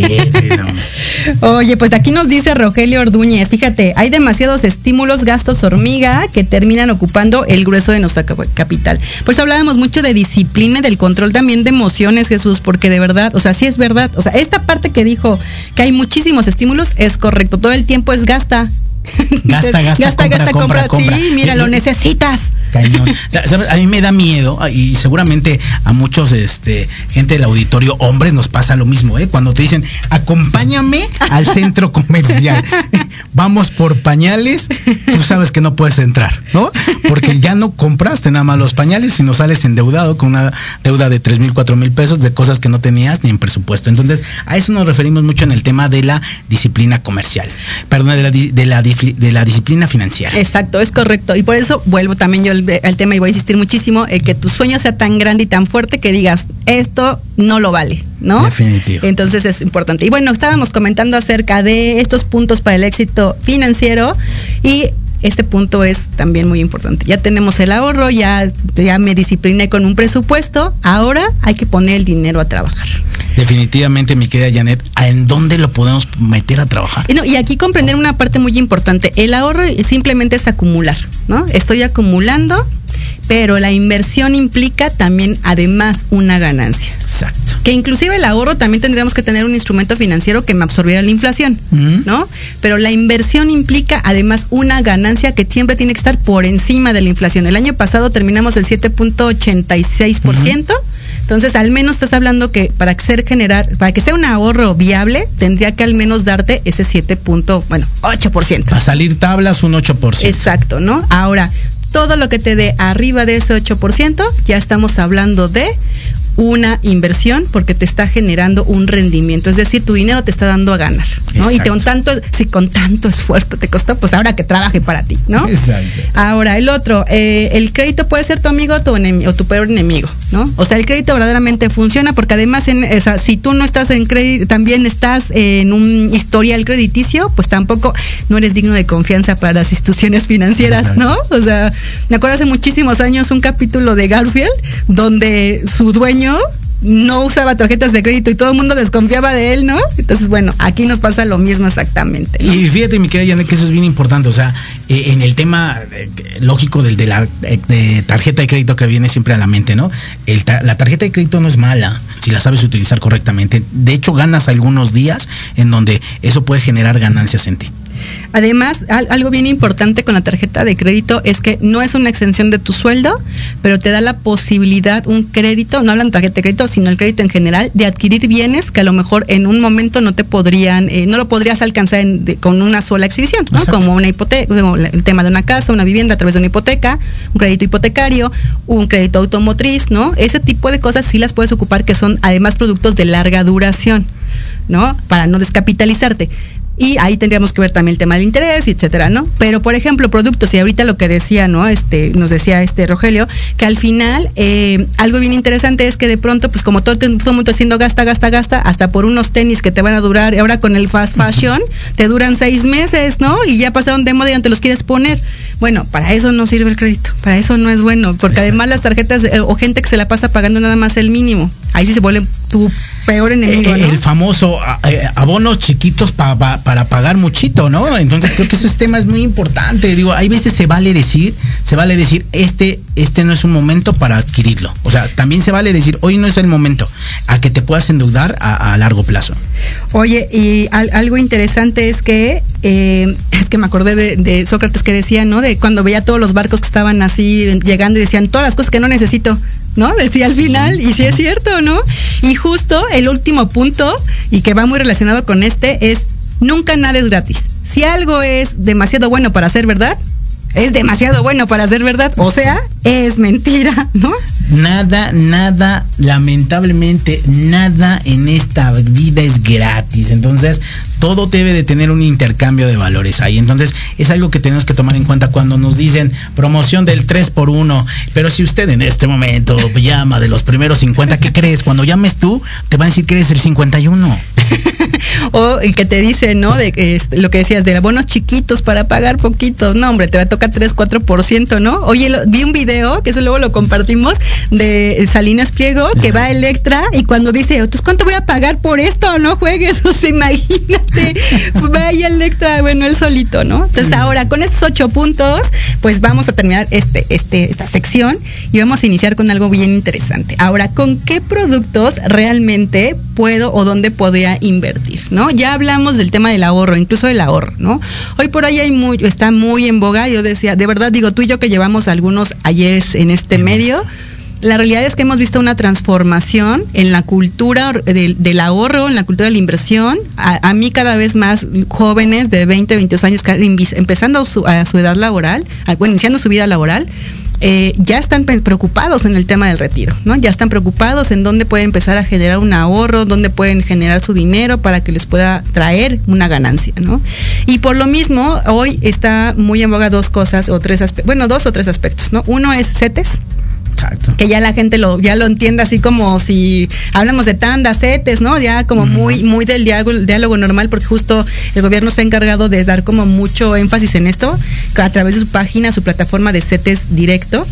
(laughs) Oye, pues aquí nos dice Rogelio Ordúñez, fíjate, hay demasiados estímulos, gastos hormiga que terminan ocupando el grueso de nuestra capital. Por eso hablábamos mucho de disciplina y del control también de emociones, Jesús, porque de verdad, o sea, sí es verdad, o sea, esta parte que dijo que hay muchísimos estímulos es correcto, todo el tiempo es gasta. Gasta, gasta, gasta, gasta, compra, Sí, mira, lo necesitas. (laughs) A mí me da miedo ah, y seguramente a muchos este, gente del auditorio, hombres, nos pasa lo mismo, ¿eh? Cuando te dicen, acompáñame al centro comercial, (laughs) vamos por pañales, tú sabes que no puedes entrar, ¿no? Porque ya no compraste nada más los pañales, sino sales endeudado con una deuda de 3 mil, 4 mil pesos de cosas que no tenías ni en presupuesto. Entonces, a eso nos referimos mucho en el tema de la disciplina comercial, perdón, de la, de la, de la disciplina financiera. Exacto, es correcto. Y por eso vuelvo también yo al, tema y voy a insistir muchísimo, el que tu sueño sea tan grande y tan fuerte que digas, esto no lo vale, ¿no? Definitivo. Entonces es importante. Y bueno, estábamos comentando acerca de estos puntos para el éxito financiero y este punto es también muy importante. Ya tenemos el ahorro, ya, ya me discipliné con un presupuesto, ahora hay que poner el dinero a trabajar. Definitivamente, mi querida Janet, ¿en dónde lo podemos meter a trabajar? Y, no, y aquí comprender una parte muy importante. El ahorro simplemente es acumular, ¿no? Estoy acumulando pero la inversión implica también además una ganancia. Exacto. Que inclusive el ahorro también tendríamos que tener un instrumento financiero que me absorbiera la inflación, ¿no? Pero la inversión implica además una ganancia que siempre tiene que estar por encima de la inflación. El año pasado terminamos el 7.86%. Entonces, al menos estás hablando que para ser generar, para que sea un ahorro viable, tendría que al menos darte ese 7. bueno, 8%. A salir tablas un 8%. Exacto, ¿no? Ahora, todo lo que te dé arriba de ese 8%, ya estamos hablando de una inversión porque te está generando un rendimiento, es decir, tu dinero te está dando a ganar, ¿no? Y con tanto, si con tanto esfuerzo te costó, pues ahora que trabaje para ti, ¿no? Exacto. Ahora, el otro, eh, el crédito puede ser tu amigo o tu, o tu peor enemigo, ¿no? O sea, el crédito verdaderamente funciona porque además, en, o sea, si tú no estás en crédito, también estás en un historial crediticio, pues tampoco no eres digno de confianza para las instituciones financieras, ¿no? O sea, me acuerdo hace muchísimos años un capítulo de Garfield donde su dueño no usaba tarjetas de crédito y todo el mundo desconfiaba de él, ¿no? Entonces, bueno, aquí nos pasa lo mismo exactamente. Y fíjate, mi querida Janet, que eso es bien importante. O sea, eh, en el tema eh, lógico del de la eh, tarjeta de crédito que viene siempre a la mente, ¿no? la tarjeta de crédito no es mala si la sabes utilizar correctamente. De hecho, ganas algunos días en donde eso puede generar ganancias en ti. Además, algo bien importante con la tarjeta de crédito es que no es una extensión de tu sueldo, pero te da la posibilidad, un crédito, no hablan de tarjeta de crédito, sino el crédito en general, de adquirir bienes que a lo mejor en un momento no te podrían, eh, no lo podrías alcanzar con una sola exhibición, ¿no? Como una hipoteca, el tema de una casa, una vivienda a través de una hipoteca, un crédito hipotecario, un crédito automotriz, ¿no? Ese tipo de cosas sí las puedes ocupar que son además productos de larga duración. ¿no? Para no descapitalizarte. Y ahí tendríamos que ver también el tema del interés, etcétera, ¿no? Pero, por ejemplo, productos, y ahorita lo que decía, ¿no? Este, nos decía este Rogelio, que al final, eh, algo bien interesante es que de pronto, pues como todo, todo mundo haciendo gasta, gasta, gasta, hasta por unos tenis que te van a durar, ahora con el fast fashion, te duran seis meses, ¿no? Y ya pasaron de moda y ya te los quieres poner. Bueno, para eso no sirve el crédito, para eso no es bueno, porque además las tarjetas eh, o gente que se la pasa pagando nada más el mínimo, ahí sí se vuelve tu peor enemigo. Eh, el famoso eh, abonos chiquitos para pagar muchito, ¿no? Entonces creo que ese tema es muy importante. Digo, hay veces se vale decir, se vale decir, este, este no es un momento para adquirirlo. O sea, también se vale decir, hoy no es el momento, a que te puedas endeudar a, largo plazo. Oye, y algo interesante es que, es que me acordé de, de Sócrates que decía, ¿no? cuando veía todos los barcos que estaban así llegando y decían todas las cosas que no necesito, ¿no? Decía al final, y sí es cierto, ¿no? Y justo el último punto, y que va muy relacionado con este, es nunca nada es gratis. Si algo es demasiado bueno para ser verdad, es demasiado bueno para ser verdad, o sea, es mentira, (laughs) ¿no? Nada, nada, lamentablemente, nada en esta vida es gratis. Entonces, todo debe de tener un intercambio de valores ahí. Entonces, es algo que tenemos que tomar en cuenta cuando nos dicen promoción del 3 por 1 Pero si usted en este momento llama de los primeros 50, ¿qué crees? Cuando llames tú, te va a decir que eres el 51. (laughs) o el que te dice, ¿no? De este, lo que decías, de bonos chiquitos para pagar poquitos. No, hombre, te va a tocar 3, 4%, ¿no? Oye, vi un video, que eso luego lo compartimos, de Salinas Pliego, que va a Electra y cuando dice, entonces, ¿cuánto voy a pagar por esto? No juegues, (laughs) o sea, imagínate, vaya Electra, bueno, él solito, ¿no? Entonces, ahora, con estos ocho puntos, pues vamos a terminar este, este, esta sección y vamos a iniciar con algo bien interesante. Ahora, ¿con qué productos realmente puedo o dónde podría invertir? ¿no? Ya hablamos del tema del ahorro, incluso del ahorro, ¿no? Hoy por ahí hay muy, está muy en boga, yo decía, de verdad digo, tú y yo que llevamos algunos ayeres en este medio, la realidad es que hemos visto una transformación en la cultura del, ahorro, en la cultura de la inversión. A, mí cada vez más jóvenes de 20, 22 años, empezando a su edad laboral, bueno, iniciando su vida laboral, eh, ya están preocupados en el tema del retiro, ¿no? Ya están preocupados en dónde pueden empezar a generar un ahorro, dónde pueden generar su dinero para que les pueda traer una ganancia, ¿no? Y por lo mismo, hoy está muy en boga dos cosas o tres aspectos, bueno, dos o tres aspectos, ¿no? Uno es CETES, que ya la gente lo, ya lo entienda así como si hablamos de tandas, setes, ¿no? Ya como muy, muy del diálogo, diálogo normal, porque justo el gobierno se ha encargado de dar como mucho énfasis en esto, a través de su página, su plataforma de setes directo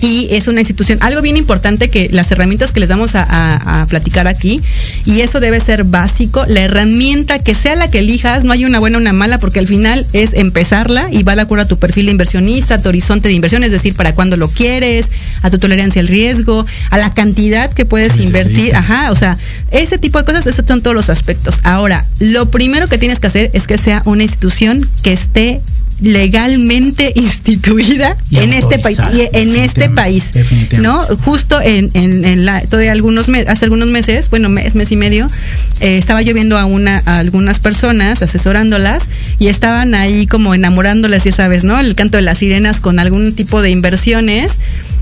y es una institución, algo bien importante que las herramientas que les damos a, platicar aquí, y eso debe ser básico, la herramienta que sea la que elijas, no hay una buena o una mala, porque al final es empezarla y va de acuerdo a tu perfil de inversionista, a tu horizonte de inversión, es decir, para cuándo lo quieres, a tu tolerancia al riesgo, a la cantidad que puedes invertir, ajá, o sea, ese tipo de cosas, esos son todos los aspectos. Ahora, lo primero que tienes que hacer es que sea una institución que esté legalmente instituida en este país en este país no justo en, en, la todavía algunos meses hace algunos meses bueno mes mes y medio eh, estaba yo viendo a una a algunas personas asesorándolas y estaban ahí como enamorándolas ya sabes no el canto de las sirenas con algún tipo de inversiones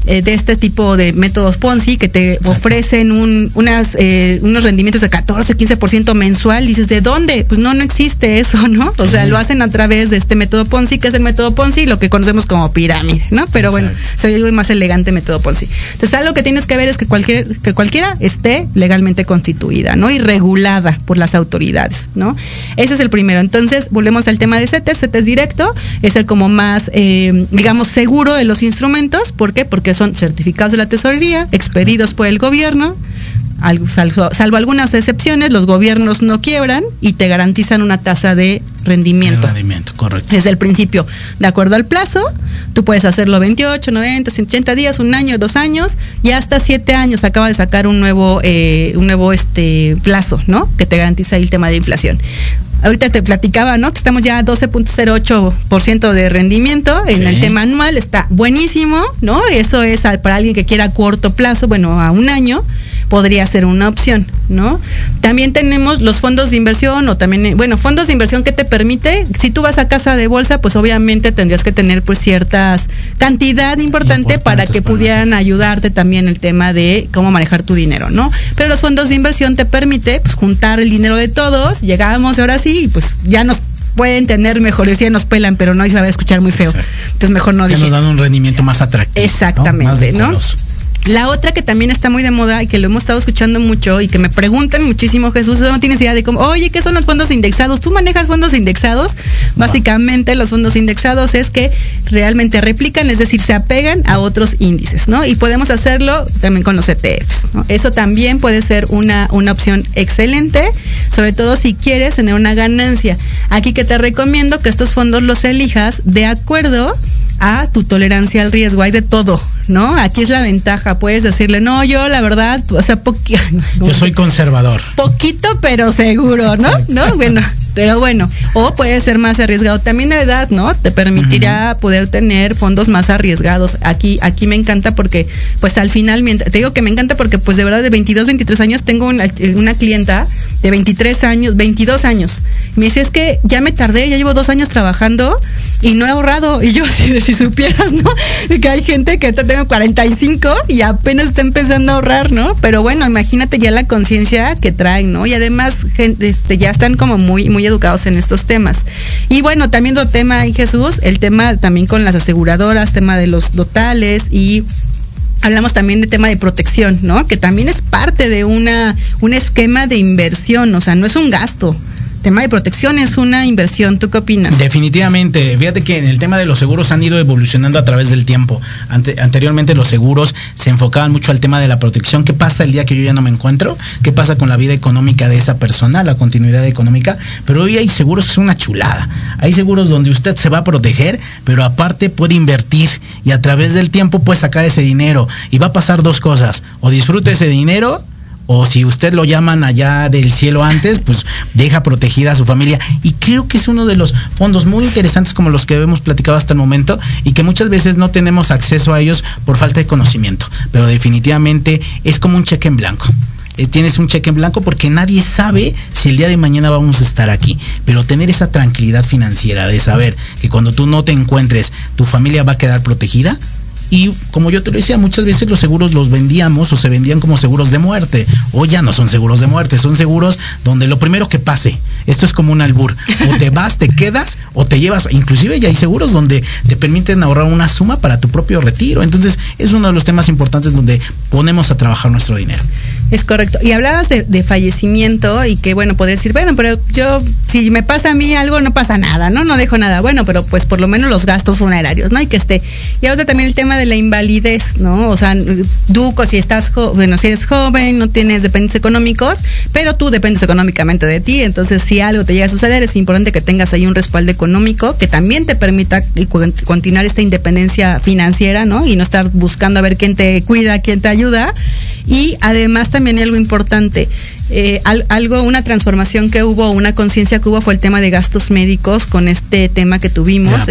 eh, de este tipo de métodos Ponzi que te ofrecen un, unas, eh, unos rendimientos de 14, 15% mensual. Dices, ¿de dónde? Pues no, no existe eso, ¿no? O sea, lo hacen a través de este método Ponzi, que es el método Ponzi, lo que conocemos como pirámide, ¿no? Pero bueno, soy el más elegante método Ponzi. Entonces, algo que tienes que ver es que, cualquier, que cualquiera esté legalmente constituida, ¿no? Y regulada por las autoridades, ¿no? Ese es el primero. Entonces, volvemos al tema de CETES. CETES directo es el como más, eh, digamos, seguro de los instrumentos. ¿Por qué? Porque son certificados de la tesorería, expedidos por el gobierno, salvo, salvo, algunas excepciones, los gobiernos no quiebran y te garantizan una tasa de rendimiento. rendimiento, correcto. Desde el principio, de acuerdo al plazo, tú puedes hacerlo 28, 90, 180 días, un año, dos años y hasta siete años acaba de sacar un nuevo, eh, un nuevo este plazo, ¿no? Que te garantiza el tema de inflación. Ahorita te platicaba, ¿no? Que estamos ya a 12.08% de rendimiento en el tema anual, está buenísimo, ¿no? Eso es para alguien que quiera a corto plazo, bueno, a un año podría ser una opción, ¿no? También tenemos los fondos de inversión o también, bueno, fondos de inversión que te permite, si tú vas a casa de bolsa, pues obviamente tendrías que tener pues ciertas cantidad importante para que pudieran ayudarte también el tema de cómo manejar tu dinero, ¿no? Pero los fondos de inversión te permite pues juntar el dinero de todos, llegamos ahora sí y pues ya nos pueden tener mejor, decía nos pelan, pero no y se va a escuchar muy feo. Entonces mejor no que nos dan un rendimiento más atractivo. Exactamente, ¿no? La otra que también está muy de moda y que lo hemos estado escuchando mucho y que me preguntan muchísimo, Jesús, no tienes idea de cómo, oye, ¿qué son los fondos indexados? ¿Tú manejas fondos indexados? Básicamente los fondos indexados es que realmente replican, es decir, se apegan a otros índices, ¿no? Y podemos hacerlo también con los ETFs, ¿no? Eso también puede ser una, una opción excelente, sobre todo si quieres tener una ganancia. Aquí que te recomiendo que estos fondos los elijas de acuerdo a tu tolerancia al riesgo. Hay de todo, ¿no? Aquí es la ventaja. Puedes decirle, no, yo la verdad, o sea, poquito. (laughs) Yo soy conservador. Poquito, pero seguro, ¿no? ¿No? Bueno, pero bueno. O puede ser más arriesgado. También la edad, ¿no? Te permitirá poder tener fondos más arriesgados. Aquí, aquí me encanta porque, pues al final, te digo que me encanta porque, pues de verdad, de 22, 23 años, tengo una, una clienta de 23 años, 22 años. Me dice, es que ya me tardé, ya llevo dos años trabajando y no he ahorrado. (laughs) Y yo, si, si supieras, ¿no? Que hay gente que tengo 45 y apenas está empezando a ahorrar, ¿no? Pero bueno, imagínate ya la conciencia que traen, ¿no? Y además gente, este, ya están como muy, muy educados en estos temas. Y bueno, también otro tema Jesús, el tema también con las aseguradoras, tema de los totales y hablamos también de tema de protección, ¿no? Que también es parte de una, un esquema de inversión, o sea, no es un gasto tema de protección es una inversión. ¿Tú qué opinas? Definitivamente. Fíjate que en el tema de los seguros han ido evolucionando a través del tiempo. anteriormente los seguros se enfocaban mucho al tema de la protección. ¿Qué pasa el día que yo ya no me encuentro? ¿Qué pasa con la vida económica de esa persona, la continuidad económica? Pero hoy hay seguros es una chulada. Hay seguros donde usted se va a proteger, pero aparte puede invertir y a través del tiempo puede sacar ese dinero. Y va a pasar dos cosas. O disfrute ese dinero o si usted lo llaman allá del cielo antes, pues deja protegida a su familia. Y creo que es uno de los fondos muy interesantes como los que hemos platicado hasta el momento y que muchas veces no tenemos acceso a ellos por falta de conocimiento. Pero definitivamente es como un cheque en blanco. Eh, tienes un cheque en blanco porque nadie sabe si el día de mañana vamos a estar aquí. Pero tener esa tranquilidad financiera de saber que cuando tú no te encuentres, tu familia va a quedar protegida, y como yo te lo decía, muchas veces los seguros los vendíamos o se vendían como seguros de muerte. O ya no son seguros de muerte, son seguros donde lo primero que pase. Esto es como un albur. O te vas, te quedas o te llevas. Inclusive ya hay seguros donde te permiten ahorrar una suma para tu propio retiro. Entonces es uno de los temas importantes donde ponemos a trabajar nuestro dinero. Es correcto. Y hablabas de, fallecimiento y que, bueno, podrías decir, bueno, pero yo, si me pasa a mí algo, no pasa nada, ¿no? No dejo nada. Bueno, pero pues por lo menos los gastos funerarios, ¿no? Y que esté. Y ahora también el tema de la invalidez, ¿no? O sea, tú, si estás, bueno, si eres joven, no tienes dependientes económicos, pero tú dependes económicamente de ti. Entonces, si algo te llega a suceder, es importante que tengas ahí un respaldo económico que también te permita continuar esta independencia financiera, ¿no? Y no estar buscando a ver quién te cuida, quién te ayuda. Y además también hay algo importante, eh, algo, una transformación que hubo, una conciencia que hubo fue el tema de gastos médicos con este tema que tuvimos.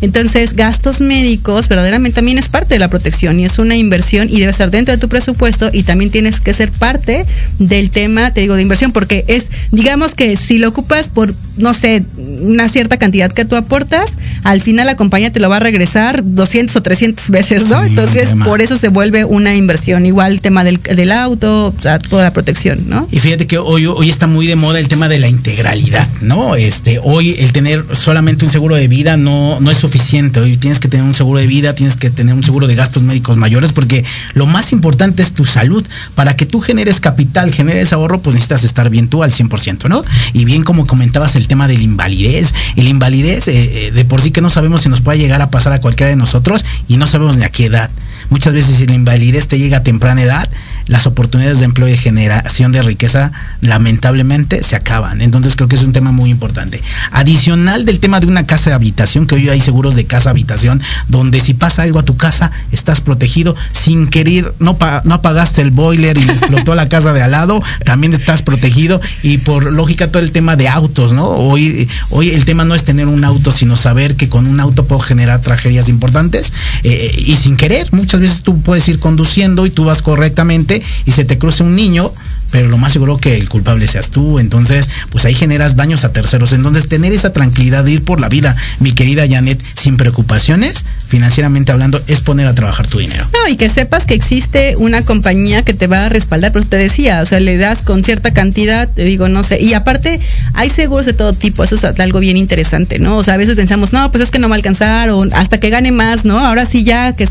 Entonces, gastos médicos verdaderamente también es parte de la protección y es una inversión y debe estar dentro de tu presupuesto y también tienes que ser parte del tema, te digo, de inversión, porque es, digamos que si lo ocupas por, no sé, una cierta cantidad que tú aportas, al final la compañía te lo va a regresar 200 o 300 veces, ¿no? Entonces, por eso se vuelve una inversión. Igual el tema del, del auto, o sea, toda la protección. Y fíjate que hoy, hoy está muy de moda el tema de la integralidad, ¿no? Este, hoy el tener solamente un seguro de vida no, no es suficiente. Hoy tienes que tener un seguro de vida, tienes que tener un seguro de gastos médicos mayores, porque lo más importante es tu salud. Para que tú generes capital, generes ahorro, pues necesitas estar bien tú al 100%, ¿no? Y bien como comentabas el tema de la invalidez, el invalidez eh, eh, de por sí que no sabemos si nos puede llegar a pasar a cualquiera de nosotros y no sabemos ni a qué edad. muchas veces si la invalidez te llega a temprana edad, las oportunidades de empleo y generación de riqueza lamentablemente se acaban. Entonces creo que es un tema muy importante. Adicional del tema de una casa de habitación, que hoy hay seguros de casa habitación, donde si pasa algo a tu casa, estás protegido sin querer, no, no apagaste el boiler y explotó la casa de al lado, también estás protegido. Y por lógica todo el tema de autos, ¿no? Hoy, hoy el tema no es tener un auto, sino saber que con un auto puedo generar tragedias importantes eh, y sin querer. Muchas veces tú puedes ir conduciendo y tú vas correctamente y se te cruce un niño, pero lo más seguro que el culpable seas tú. Entonces, pues ahí generas daños a terceros. Entonces, tener esa tranquilidad de ir por la vida, mi querida Janet, sin preocupaciones, financieramente hablando, es poner a trabajar tu dinero. No, y que sepas que existe una compañía que te va a respaldar, pero te decía, o sea, le das con cierta cantidad, te digo, no sé, y aparte hay seguros de todo tipo, eso es algo bien interesante, ¿no? O sea, a veces pensamos, no, pues es que no va a alcanzar, o hasta que gane más, ¿no? Ahora sí ya, que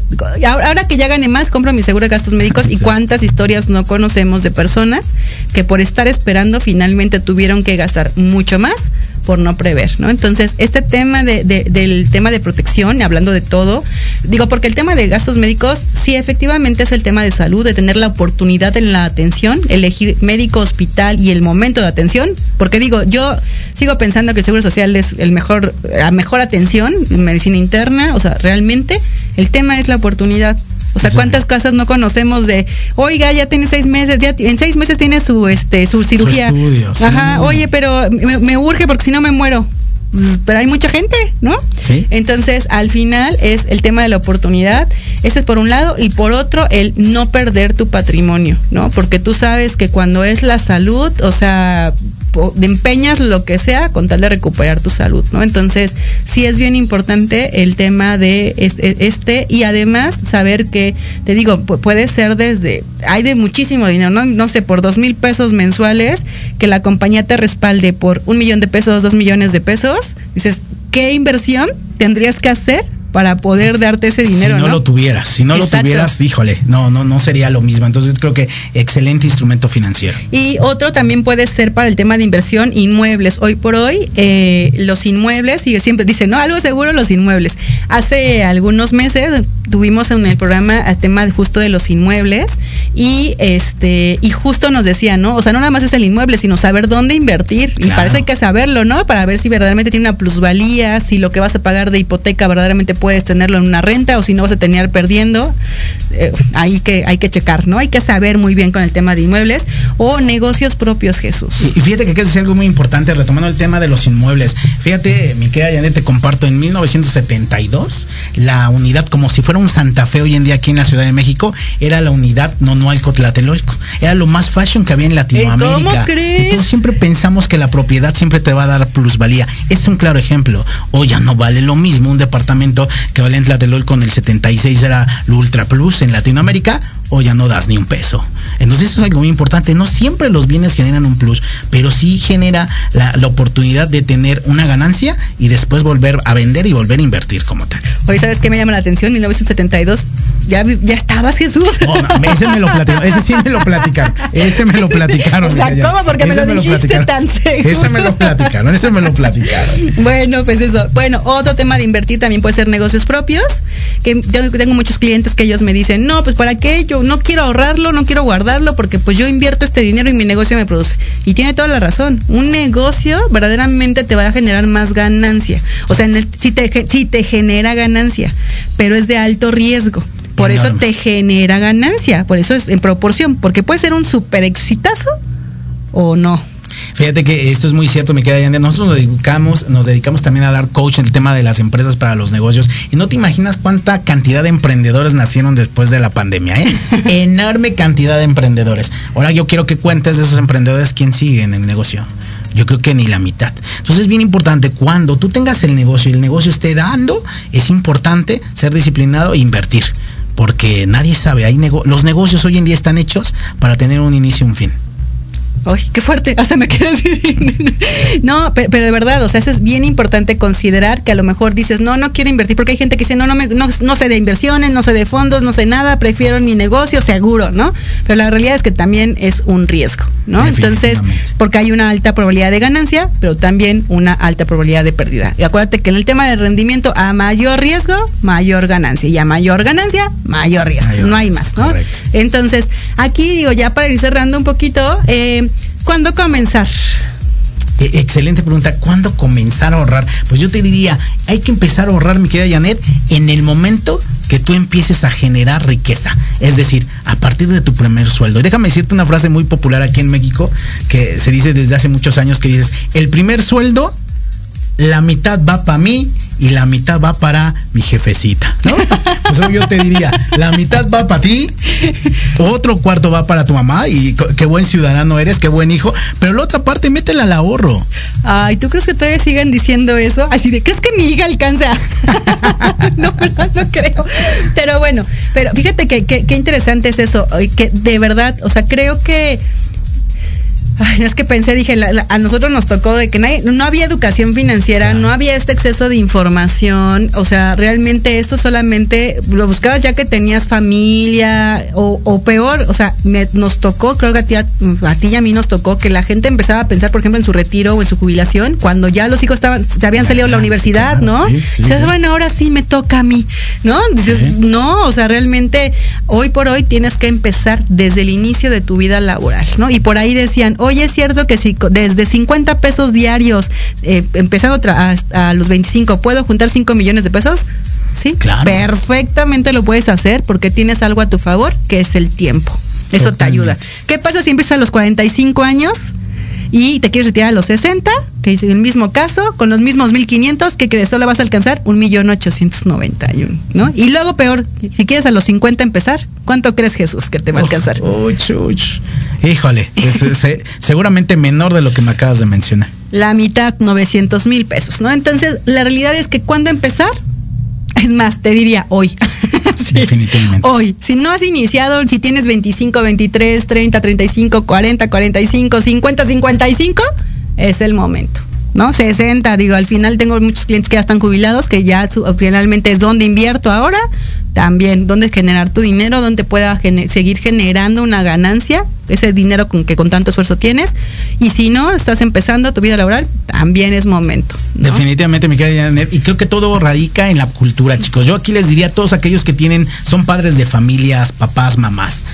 ahora que ya gane más, compro mi seguro de gastos médicos y cuántas historias no conocemos de personas que por estar esperando finalmente tuvieron que gastar mucho más por no prever, ¿no? Entonces, este tema de, del tema de protección, hablando de todo, digo, porque el tema de gastos médicos, sí, efectivamente es el tema de salud, de tener la oportunidad en la atención, elegir médico, hospital y el momento de atención, porque digo, yo sigo pensando que el Seguro Social es el mejor, la mejor atención, medicina interna, o sea, realmente el tema es la oportunidad. O sea, ¿cuántas casas no conocemos de, oiga, ya tiene seis meses, ya en seis meses tiene su este su cirugía? Ajá, oye, pero me, urge porque si no me muero pero hay mucha gente, ¿no? Sí. Entonces, al final es el tema de la oportunidad. Ese es por un lado. Y por otro, el no perder tu patrimonio, ¿no? Porque tú sabes que cuando es la salud, o sea, empeñas lo que sea con tal de recuperar tu salud, ¿no? Entonces, sí es bien importante el tema de este, y además saber que, te digo, puede ser desde, hay de muchísimo dinero, ¿no? No sé, por dos mil pesos mensuales, que la compañía te respalde por un millón de pesos, dos millones de pesos, dices, ¿qué inversión tendrías que hacer para poder darte ese dinero. Si no, lo tuvieras, si no lo tuvieras, híjole, no, no, no sería lo mismo. Entonces creo que excelente instrumento financiero. Y otro también puede ser para el tema de inversión inmuebles. Hoy por hoy, eh, los inmuebles, y siempre dicen, no, algo seguro los inmuebles. Hace algunos meses tuvimos en el programa el tema justo de los inmuebles y este y justo nos decía, ¿no? O sea, no nada más es el inmueble, sino saber dónde invertir y para eso hay que saberlo, ¿no? Para ver si verdaderamente tiene una plusvalía, si lo que vas a pagar de hipoteca verdaderamente puedes tenerlo en una renta o si no vas a tener perdiendo. Eh, hay que hay que checar, ¿no? Hay que saber muy bien con el tema de inmuebles o negocios propios, Jesús. Y, fíjate que decir algo muy importante retomando el tema de los inmuebles. Fíjate, mi querida Janet, te comparto en 1972 la unidad como si fuera un Santa Fe hoy en día aquí en la Ciudad de México era la unidad Nonualco Tlatelolco. Era lo más fashion que había en Latinoamérica. ¿Cómo crees? Todos siempre pensamos que la propiedad siempre te va a dar plusvalía. Es un claro ejemplo. Hoy ya no vale lo mismo un departamento que vale en Tlatelolco en el 76 era Ultra Plus en Latinoamérica o ya no das ni un peso. Entonces eso es algo muy importante. No siempre los bienes generan un plus, pero sí genera la, oportunidad de tener una ganancia y después volver a vender y volver a invertir como tal. Oye, ¿sabes qué me llama la atención? 1972, ya, ya estabas Jesús. ese me lo platicaron, (laughs) ese sí me lo platicaron. Ese me lo platicaron. O sea, ¿cómo? Porque me lo dijiste tan seguro. Ese me lo platicaron, ese me lo platicaron. Bueno, pues eso. Bueno, otro tema de invertir también puede ser negocios propios, que yo tengo muchos clientes que ellos me dicen, no, pues ¿para qué? Yo no quiero ahorrarlo, no quiero guardarlo, porque pues yo invierto este dinero y mi negocio me produce. Y tiene toda la razón. Un negocio verdaderamente te va a generar más ganancia. O sea, si, te, si te genera ganancia, pero es de alto riesgo. Por eso te genera ganancia, por eso es en proporción, porque puede ser un super exitazo o no. Fíjate que esto es muy cierto, me queda ya. Nosotros nos dedicamos, nos dedicamos también a dar coach en el tema de las empresas para los negocios. Y no te imaginas cuánta cantidad de emprendedores nacieron después de la pandemia, ¿eh? (laughs) Enorme cantidad de emprendedores. Ahora yo quiero que cuentes de esos emprendedores quién sigue en el negocio. Yo creo que ni la mitad. Entonces es bien importante cuando tú tengas el negocio y el negocio esté dando, es importante ser disciplinado e invertir. Porque nadie sabe, hay los negocios hoy en día están hechos para tener un inicio y un fin. Ay, qué fuerte, hasta me quedé así. (laughs) no, pero, de verdad, o sea, eso es bien importante considerar que a lo mejor dices, no, no quiero invertir, porque hay gente que dice, no, no, me, no, no sé de inversiones, no sé de fondos, no sé nada, prefiero mi negocio seguro, ¿no? Pero la realidad es que también es un riesgo, ¿no? Entonces, porque hay una alta probabilidad de ganancia, pero también una alta probabilidad de pérdida. Y acuérdate que en el tema del rendimiento, a mayor riesgo, mayor ganancia, y a mayor ganancia, mayor riesgo. no hay más, ¿no? Entonces, aquí digo, ya para ir cerrando un poquito, eh, ¿Cuándo comenzar? Eh, excelente pregunta. ¿Cuándo comenzar a ahorrar? Pues yo te diría, hay que empezar a ahorrar, mi querida Janet, en el momento que tú empieces a generar riqueza. Es decir, a partir de tu primer sueldo. Y déjame decirte una frase muy popular aquí en México que se dice desde hace muchos años que dices, el primer sueldo, la mitad va para mí y la mitad va para mi jefecita, ¿no? (laughs) Pues yo te diría, la mitad va para ti, otro cuarto va para tu mamá y qué buen ciudadano eres, qué buen hijo, pero la otra parte métela al ahorro. Ay, ¿tú crees que todavía sigan diciendo eso? Así de, ¿crees que mi hija alcanza? (laughs) no, no, no creo. Pero bueno, pero fíjate que, qué interesante es eso, que de verdad, o sea, creo que Ay, es que pensé, dije, a nosotros nos tocó de que no había educación financiera, no había este exceso de información, o sea, realmente esto solamente lo buscabas ya que tenías familia o, peor, o sea, nos tocó, creo que a ti, a, ti y a mí nos tocó que la gente empezaba a pensar, por ejemplo, en su retiro o en su jubilación, cuando ya los hijos estaban, se habían salido de la universidad, ¿no? Sí, bueno, ahora sí me toca a mí, ¿no? Dices, no, o sea, realmente hoy por hoy tienes que empezar desde el inicio de tu vida laboral, ¿no? Y por ahí decían, oye, es cierto que si desde 50 pesos diarios, eh, empezando a, los 25, ¿puedo juntar 5 millones de pesos? Sí, claro. Perfectamente lo puedes hacer porque tienes algo a tu favor, que es el tiempo. Eso te ayuda. ¿Qué pasa si empiezas a los 45 años? Y te quieres retirar a los 60, que es el mismo caso, con los mismos 1500, que crees solo vas a alcanzar un millón ochocientos noventa ¿no? Y luego peor, si quieres a los 50 empezar, ¿cuánto crees Jesús que te va a alcanzar? Híjole, seguramente menor de lo que me acabas de mencionar. La mitad, 900 mil pesos, ¿no? Entonces, la realidad es que cuando empezar, es más, te diría hoy. (laughs) Definitivamente. Hoy, si no has iniciado, si tienes 25, 23, 30, 35, 40, 45, 50, 55, es el momento. ¿No? 60, digo, al final tengo muchos clientes que ya están jubilados, que ya finalmente es donde invierto ahora, también dónde generar tu dinero, donde pueda seguir generando una ganancia, ese dinero con que con tanto esfuerzo tienes. Y si no, estás empezando tu vida laboral, también es momento. Definitivamente, me queda Y creo que todo radica en la cultura, chicos. Yo aquí les diría a todos aquellos que tienen, son padres de familias, papás, mamás.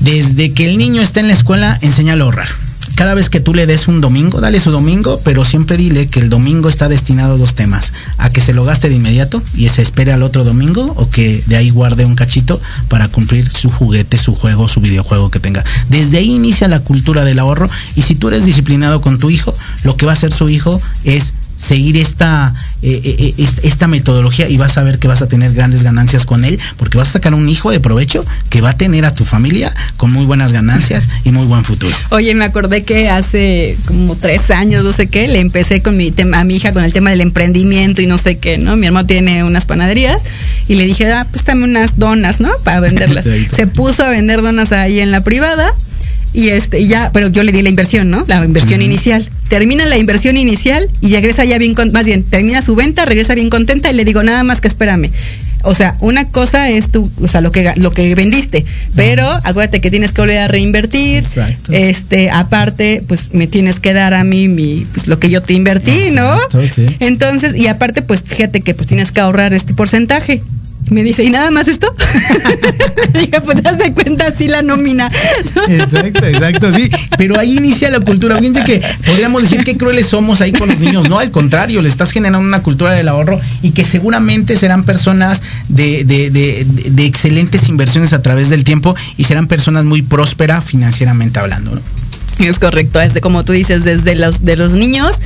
Desde que el niño está en la escuela, enséñalo a ahorrar cada vez que tú le des un domingo, dale su domingo, pero siempre dile que el domingo está destinado a dos temas. A que se lo gaste de inmediato y se espere al otro domingo o que de ahí guarde un cachito para cumplir su juguete, su juego, su videojuego que tenga. Desde ahí inicia la cultura del ahorro y si tú eres disciplinado con tu hijo, lo que va a hacer su hijo es seguir esta, eh, eh, eh, esta metodología y vas a ver que vas a tener grandes ganancias con él, porque vas a sacar un hijo de provecho que va a tener a tu familia con muy buenas ganancias y muy buen futuro. Oye, me acordé que hace como tres años, no sé qué, le empecé con mi tema, a mi hija con el tema del emprendimiento y no sé qué, ¿no? Mi hermano tiene unas panaderías y le dije, ah, pues dame unas donas, ¿no? Para venderlas. (laughs) Se puso a vender donas ahí en la privada y este ya, pero yo le di la inversión, ¿no? La inversión inicial. Termina la inversión inicial y regresa ya bien, con, más bien, termina su venta, regresa bien contenta y le digo nada más que espérame. O sea, una cosa es tu, o sea, lo que lo que vendiste, pero acuérdate que tienes que volver a reinvertir. Este, aparte, pues me tienes que dar a mí mi pues, lo que yo te invertí, ¿no? Entonces, y aparte, pues fíjate que pues tienes que ahorrar este porcentaje me dice, ¿y nada más esto? (laughs) (laughs) dije, pues te das cuenta, así la nómina. exacto, exacto, sí. Pero ahí inicia la cultura. Fíjense que podríamos decir que crueles somos ahí con los niños. No, al contrario, le estás generando una cultura del ahorro y que seguramente serán personas de, de, de excelentes inversiones a través del tiempo y serán personas muy prósperas financieramente hablando. ¿no? Es correcto, desde como tú dices, desde los de los niños,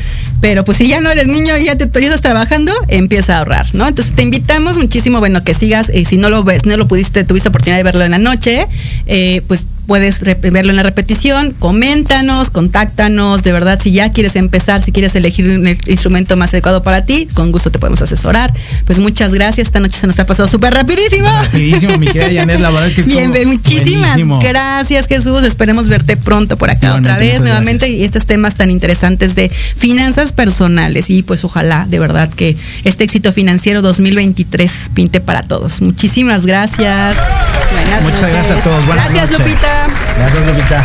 pero pues si ya no eres niño y ya te ya estás trabajando, empieza a ahorrar, ¿no? Entonces te invitamos muchísimo, bueno, que sigas, eh, si no lo ves, no lo pudiste, tuviste oportunidad de verlo en la noche, eh, pues puedes verlo en la repetición, coméntanos, contáctanos, de verdad, si ya quieres empezar, si quieres elegir un instrumento más adecuado para ti, con gusto te podemos asesorar. Pues muchas gracias, esta noche se nos ha pasado súper rapidísimo. Rapidísimo, mi querida Janet, la verdad que Bien, muchísimas gracias Jesús, esperemos verte pronto por acá otra vez, nuevamente, y estos temas tan interesantes de finanzas personales, y pues ojalá, de verdad, que este éxito financiero 2023 pinte para todos. Muchísimas gracias. Muchas gracias a todos. gracias, Lupita. Gracias, Lupita.